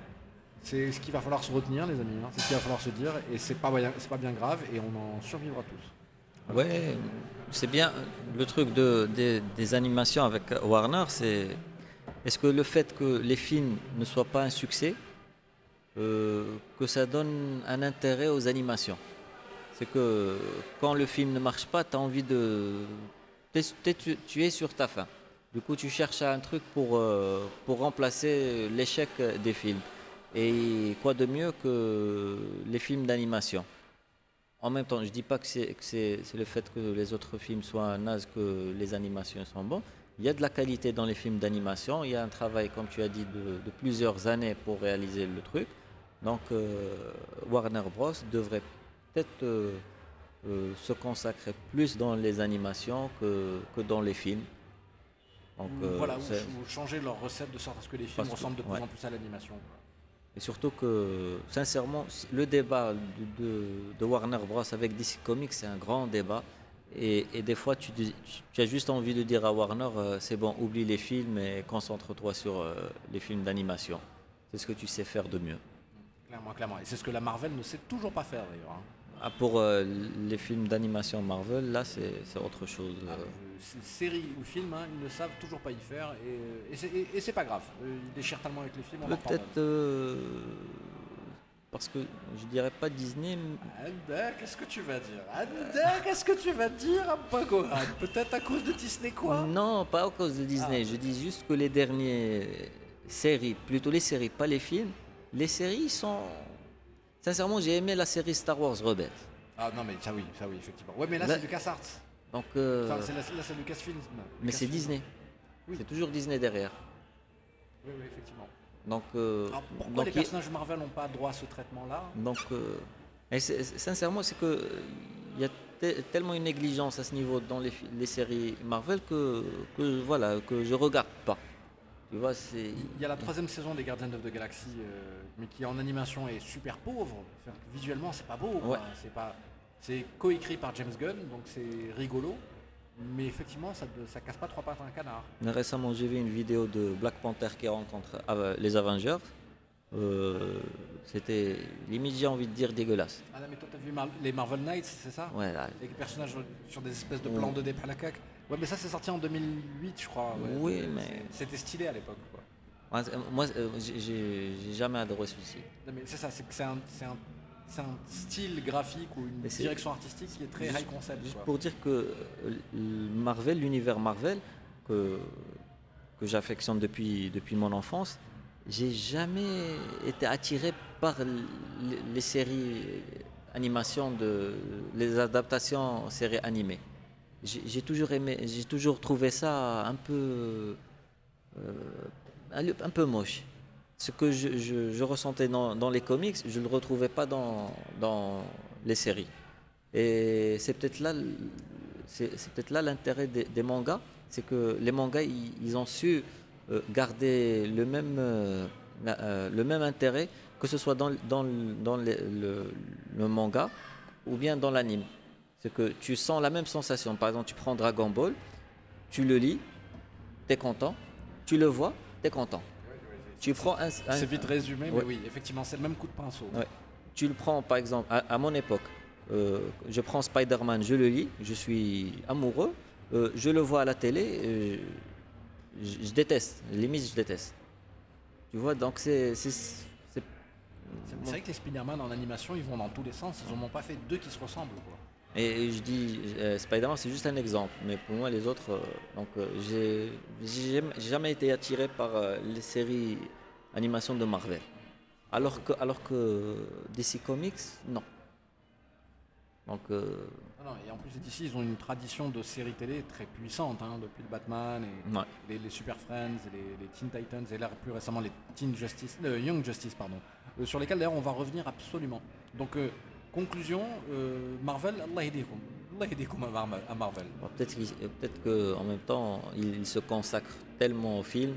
C'est ce qu'il va falloir se retenir, les amis. Hein. C'est ce qu'il va falloir se dire. Et c'est pas, c'est pas bien grave. Et on en survivra tous. Ouais, c'est bien. Le truc de, des animations avec Warner, c'est. Est-ce que le fait que les films ne soient pas un succès, euh, que ça donne un intérêt aux animations? C'est que quand le film ne marche pas, tu as envie de tu, es sur ta fin. Du coup, tu cherches un truc pour, euh, pour remplacer l'échec des films. Et quoi de mieux que les films d'animation? En même temps, je ne dis pas que c'est le fait que les autres films soient nazes que les animations sont bons. Il y a de la qualité dans les films d'animation. Il y a un travail, comme tu as dit, de, plusieurs années pour réaliser le truc. Donc euh, Warner Bros devrait peut-être euh, euh, se consacrer plus dans les animations que, que dans les films. Donc, euh, voilà, ou, c'est- ou changer leur recette de sorte à ce que les films que- ressemblent de plus ouais. en plus à l'animation. Et surtout que, sincèrement, le débat de, de- de Warner Bros. avec DC Comics, c'est un grand débat. Et, et des fois, tu, as juste envie de dire à Warner, euh, c'est bon, oublie les films et concentre-toi sur euh, les films d'animation. C'est ce que tu sais faire de mieux. Clairement, clairement. Et c'est ce que la Marvel ne sait toujours pas faire d'ailleurs. hein. Ah, pour euh, les films d'animation Marvel, là, c'est autre chose. Ah, euh. euh, c'est- séries ou films, hein, ils ne savent toujours pas y faire. Et, et c'est- pas grave. Euh, Ils déchirent tellement avec les films. Peut-être euh, parce que je dirais pas Disney, Anda, qu'est-ce que tu vas dire? Anda, qu'est-ce que tu vas dire Peut-être à cause de Disney quoi? Non, pas à cause de Disney. Ah. Je dis juste que les dernières séries, plutôt les séries, pas les films, les séries sont. Sincèrement, j'ai aimé la série Star Wars Rebels. Ah non mais ça oui, ça oui, effectivement. Ouais mais là c'est LucasArts. Donc, euh, Enfin c'est là c'est Lucasfilm. mais c'est. Disney. Oui. C'est toujours Disney derrière. Oui, oui, effectivement. Donc, euh, Alors pourquoi donc, les personnages Marvel n'ont pas droit à ce traitement-là? Donc, euh, et sincèrement, c'est que il y a te- tellement une négligence à ce niveau dans les séries Marvel que, que voilà que je regarde pas. Tu vois, c'est Il y a la troisième saison des Guardians of the Galaxy, euh, mais qui en animation est super pauvre. Enfin, visuellement, c'est pas beau. Ouais. C'est pas, c'est coécrit par James Gunn, donc c'est rigolo. Mais effectivement, ça, ne- casse pas trois pattes à un canard. Récemment, j'ai vu une vidéo de Black Panther qui rencontre euh, les Avengers. Euh, C'était limite, j'ai envie de dire dégueulasse. Ah non, mais toi, t'as vu Mar- les Marvel Knights, c'est ça? Ouais, là, les personnages sur des espèces de plans de dé à la caque. Ouais, mais ça, c'est sorti en 2008, je crois. ouais. Oui, mais- C'était stylé à l'époque, quoi. moi, euh, j'ai- jamais adoré celui-ci. C'est ça, c'est un, un, un style graphique ou une direction artistique qui est très Juste- high concept. Juste quoi. pour dire que euh, Marvel, l'univers Marvel, que, que j'affectionne depuis, depuis mon enfance, j'ai jamais été attiré par les séries animations de les adaptations séries animées. J'ai toujours aimé, j'ai toujours trouvé ça un peu euh, un, peu moche. Ce que je, je- ressentais dans, dans les comics, je ne le retrouvais pas dans, dans les séries. Et c'est peut-être là, là l'intérêt des, mangas, c'est que les mangas, ils, ont su euh, garder le même, euh, le même intérêt, que ce soit dans, dans, dans le manga ou bien dans l'anime. C'est que tu sens la même sensation. Par exemple, tu prends Dragon Ball, tu le lis, tu es content, tu le vois, tu es content. Tu prends un, un- C'est vite résumé, mais Ouais. oui, effectivement, c'est le même coup de pinceau. Ouais. Tu le prends par exemple à, à mon époque. euh, je prends Spider-Man, je le lis, je suis amoureux, euh, je le vois à la télé, euh, je, je déteste, limite je déteste. Tu vois, donc c'est. c'est- c'est- C'est c'est vrai que les Spider-Man en animation, ils vont dans tous les sens. Ils n'en ont pas fait deux qui se ressemblent. Quoi. Et je dis, euh, Spider-Man, c'est juste un exemple, mais pour moi, les autres. euh, donc, euh, j'ai jamais- été attiré par euh, les séries animations de Marvel. Alors que, alors que DC Comics, non. Donc, euh, Non, non, et en plus, d'ici, ils ont une tradition de séries télé très puissante, hein, depuis le Batman et ouais. les, les Super Friends, les, les Teen Titans, et là plus récemment les Teen Justice, euh, Young Justice, pardon, euh, sur lesquels d'ailleurs on va revenir absolument. Donc, euh, conclusion, euh, Marvel, Allah yedikum. Allah à Marvel. à Marvel. Bon, Peut-être euh, qu'en même temps, il, il se consacre tellement au film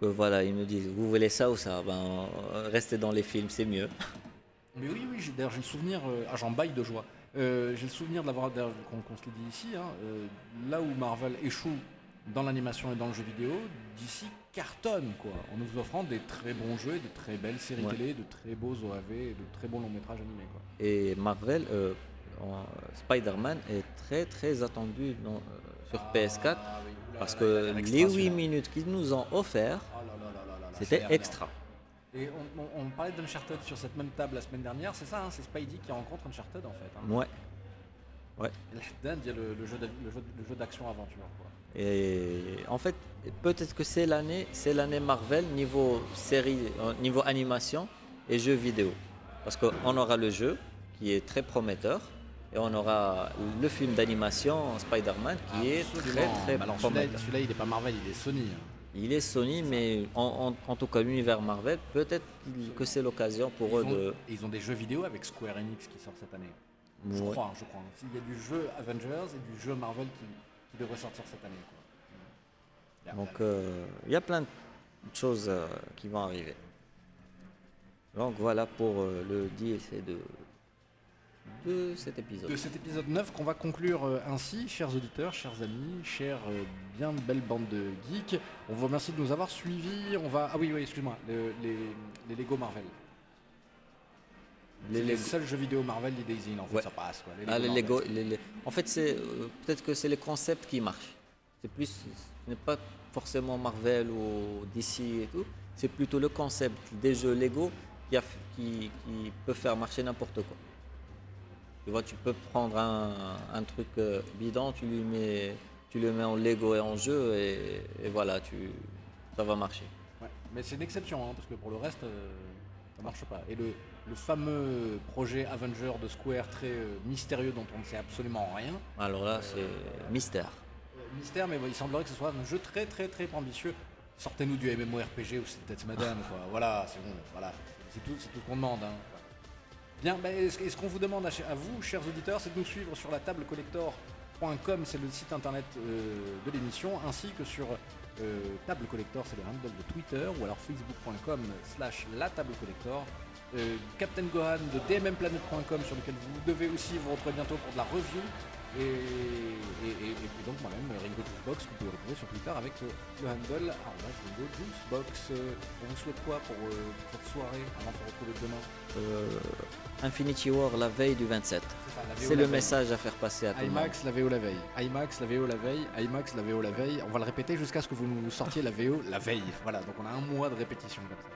que voilà, ils me disent Vous voulez ça ou ça? Ben, euh, restez dans les films, c'est mieux. [LAUGHS] Mais oui, oui, d'ailleurs j'ai le souvenir, euh, ah, j'en baille de joie. Euh, j'ai le souvenir de l'avoir, d'ailleurs, qu'on qu'on se le dit ici, hein, euh, là où Marvel échoue dans l'animation et dans le jeu vidéo, d'ici cartonne quoi, en nous offrant des très bons jeux, et de très belles séries Ouais. télé, de très beaux OAV, et de très bons longs métrages animés quoi. Et Marvel, euh, Spider-Man est très très attendu dans- euh, sur PS4 Ah oui, parce que les 8 celui-là. minutes qu'ils nous ont offert, Oh c'était extra. Et on, on- on parlait d'Uncharted sur cette même table la semaine dernière, c'est ça, hein, c'est Spidey qui rencontre Uncharted en fait. Hein. Ouais. L'Haddan, il y a le, le jeu jeu d'action-aventure. quoi. Et en fait, peut-être que c'est l'année, c'est l'année Marvel niveau série, euh, niveau animation et jeux vidéo. Parce qu'on aura le jeu qui est très prometteur et on aura le film d'animation Spider-Man qui est très Absolument. très alors prometteur. celui-là, il est pas Marvel, il est Sony. hein. Il est Sony, mais en, en- en tout cas l'univers Marvel, peut-être que c'est l'occasion pour ils, eux ont, de. ils ont des jeux vidéo avec Square Enix qui sort cette année. Je Ouais. crois, je crois. Il y a du jeu Avengers et du jeu Marvel qui, qui devrait sortir cette année. quoi. Il Donc euh, il y a plein de choses euh, qui vont arriver. Donc voilà pour euh, le DLC de, de cet épisode. de cet épisode 9 qu'on va conclure euh, ainsi, chers auditeurs, chers amis, chers euh, bien belle bande de geeks. On vous remercie de nous avoir suivis. On va ah oui oui excuse-moi le- les, les Lego Marvel. Les C'est les Lego- seuls jeux vidéo Marvel les Daisy en fait Ouais. ça passe quoi. Ah, les Marvel. Lego, les- les- En fait, c'est euh, peut-être que c'est les concepts qui marchent. C'est plus, ce n'est pas forcément Marvel ou DC et tout. C'est plutôt le concept des jeux Lego qui, a f- qui, qui peut faire marcher n'importe quoi. Tu vois, tu peux prendre un, un truc euh, bidon, tu lui mets, tu le mets en Lego et en jeu et, et voilà, tu, ça va marcher. Ouais, Mais c'est une exception, hein, parce que pour le reste, euh, ça marche pas. Et le, le fameux projet Avenger de Square, très euh, mystérieux, dont on ne sait absolument rien. Alors là, c'est mystère. Euh, mystère, mais bon, il semblerait que ce soit un jeu très très très ambitieux. Sortez-nous du MMORPG ou c'est peut-être Madame, quoi. Voilà, c'est bon, voilà. C'est tout, c'est tout ce qu'on demande. hein. Bien, et ce qu'on vous demande à, vous, chers auditeurs, c'est de nous suivre sur la table collector.com, c'est le site internet euh, de l'émission, ainsi que sur euh, Table Collector, c'est le handle de Twitter, ou alors facebook.com slash la table collector. Euh, Captain Gohan de dmmplanet.com sur lequel vous devez aussi vous retrouver bientôt pour de la review. Et, et, et- et puis donc moi-même, Ringo Juicebox, que vous pouvez retrouver sur Twitter avec euh, le handle arobase Ringo Juicebox. Euh, on vous souhaite quoi pour, euh, cette soirée avant de se retrouver demain Euh, Infinity War la veille du 27. C'est le message à faire passer à tout le monde. IMAX, la VO la veille. IMAX, la VO la veille. IMAX, la VO la veille. On va le répéter jusqu'à ce que vous nous sortiez la VO la veille. Voilà, donc on a un mois de répétition comme ça.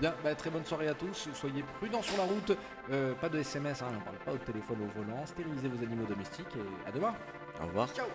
Bien, bah, très bonne soirée à tous. Soyez prudents sur la route. Euh, pas de SMS, hein, on parle pas au téléphone au volant. Stérilisez vos animaux domestiques et à demain. Au revoir. Ciao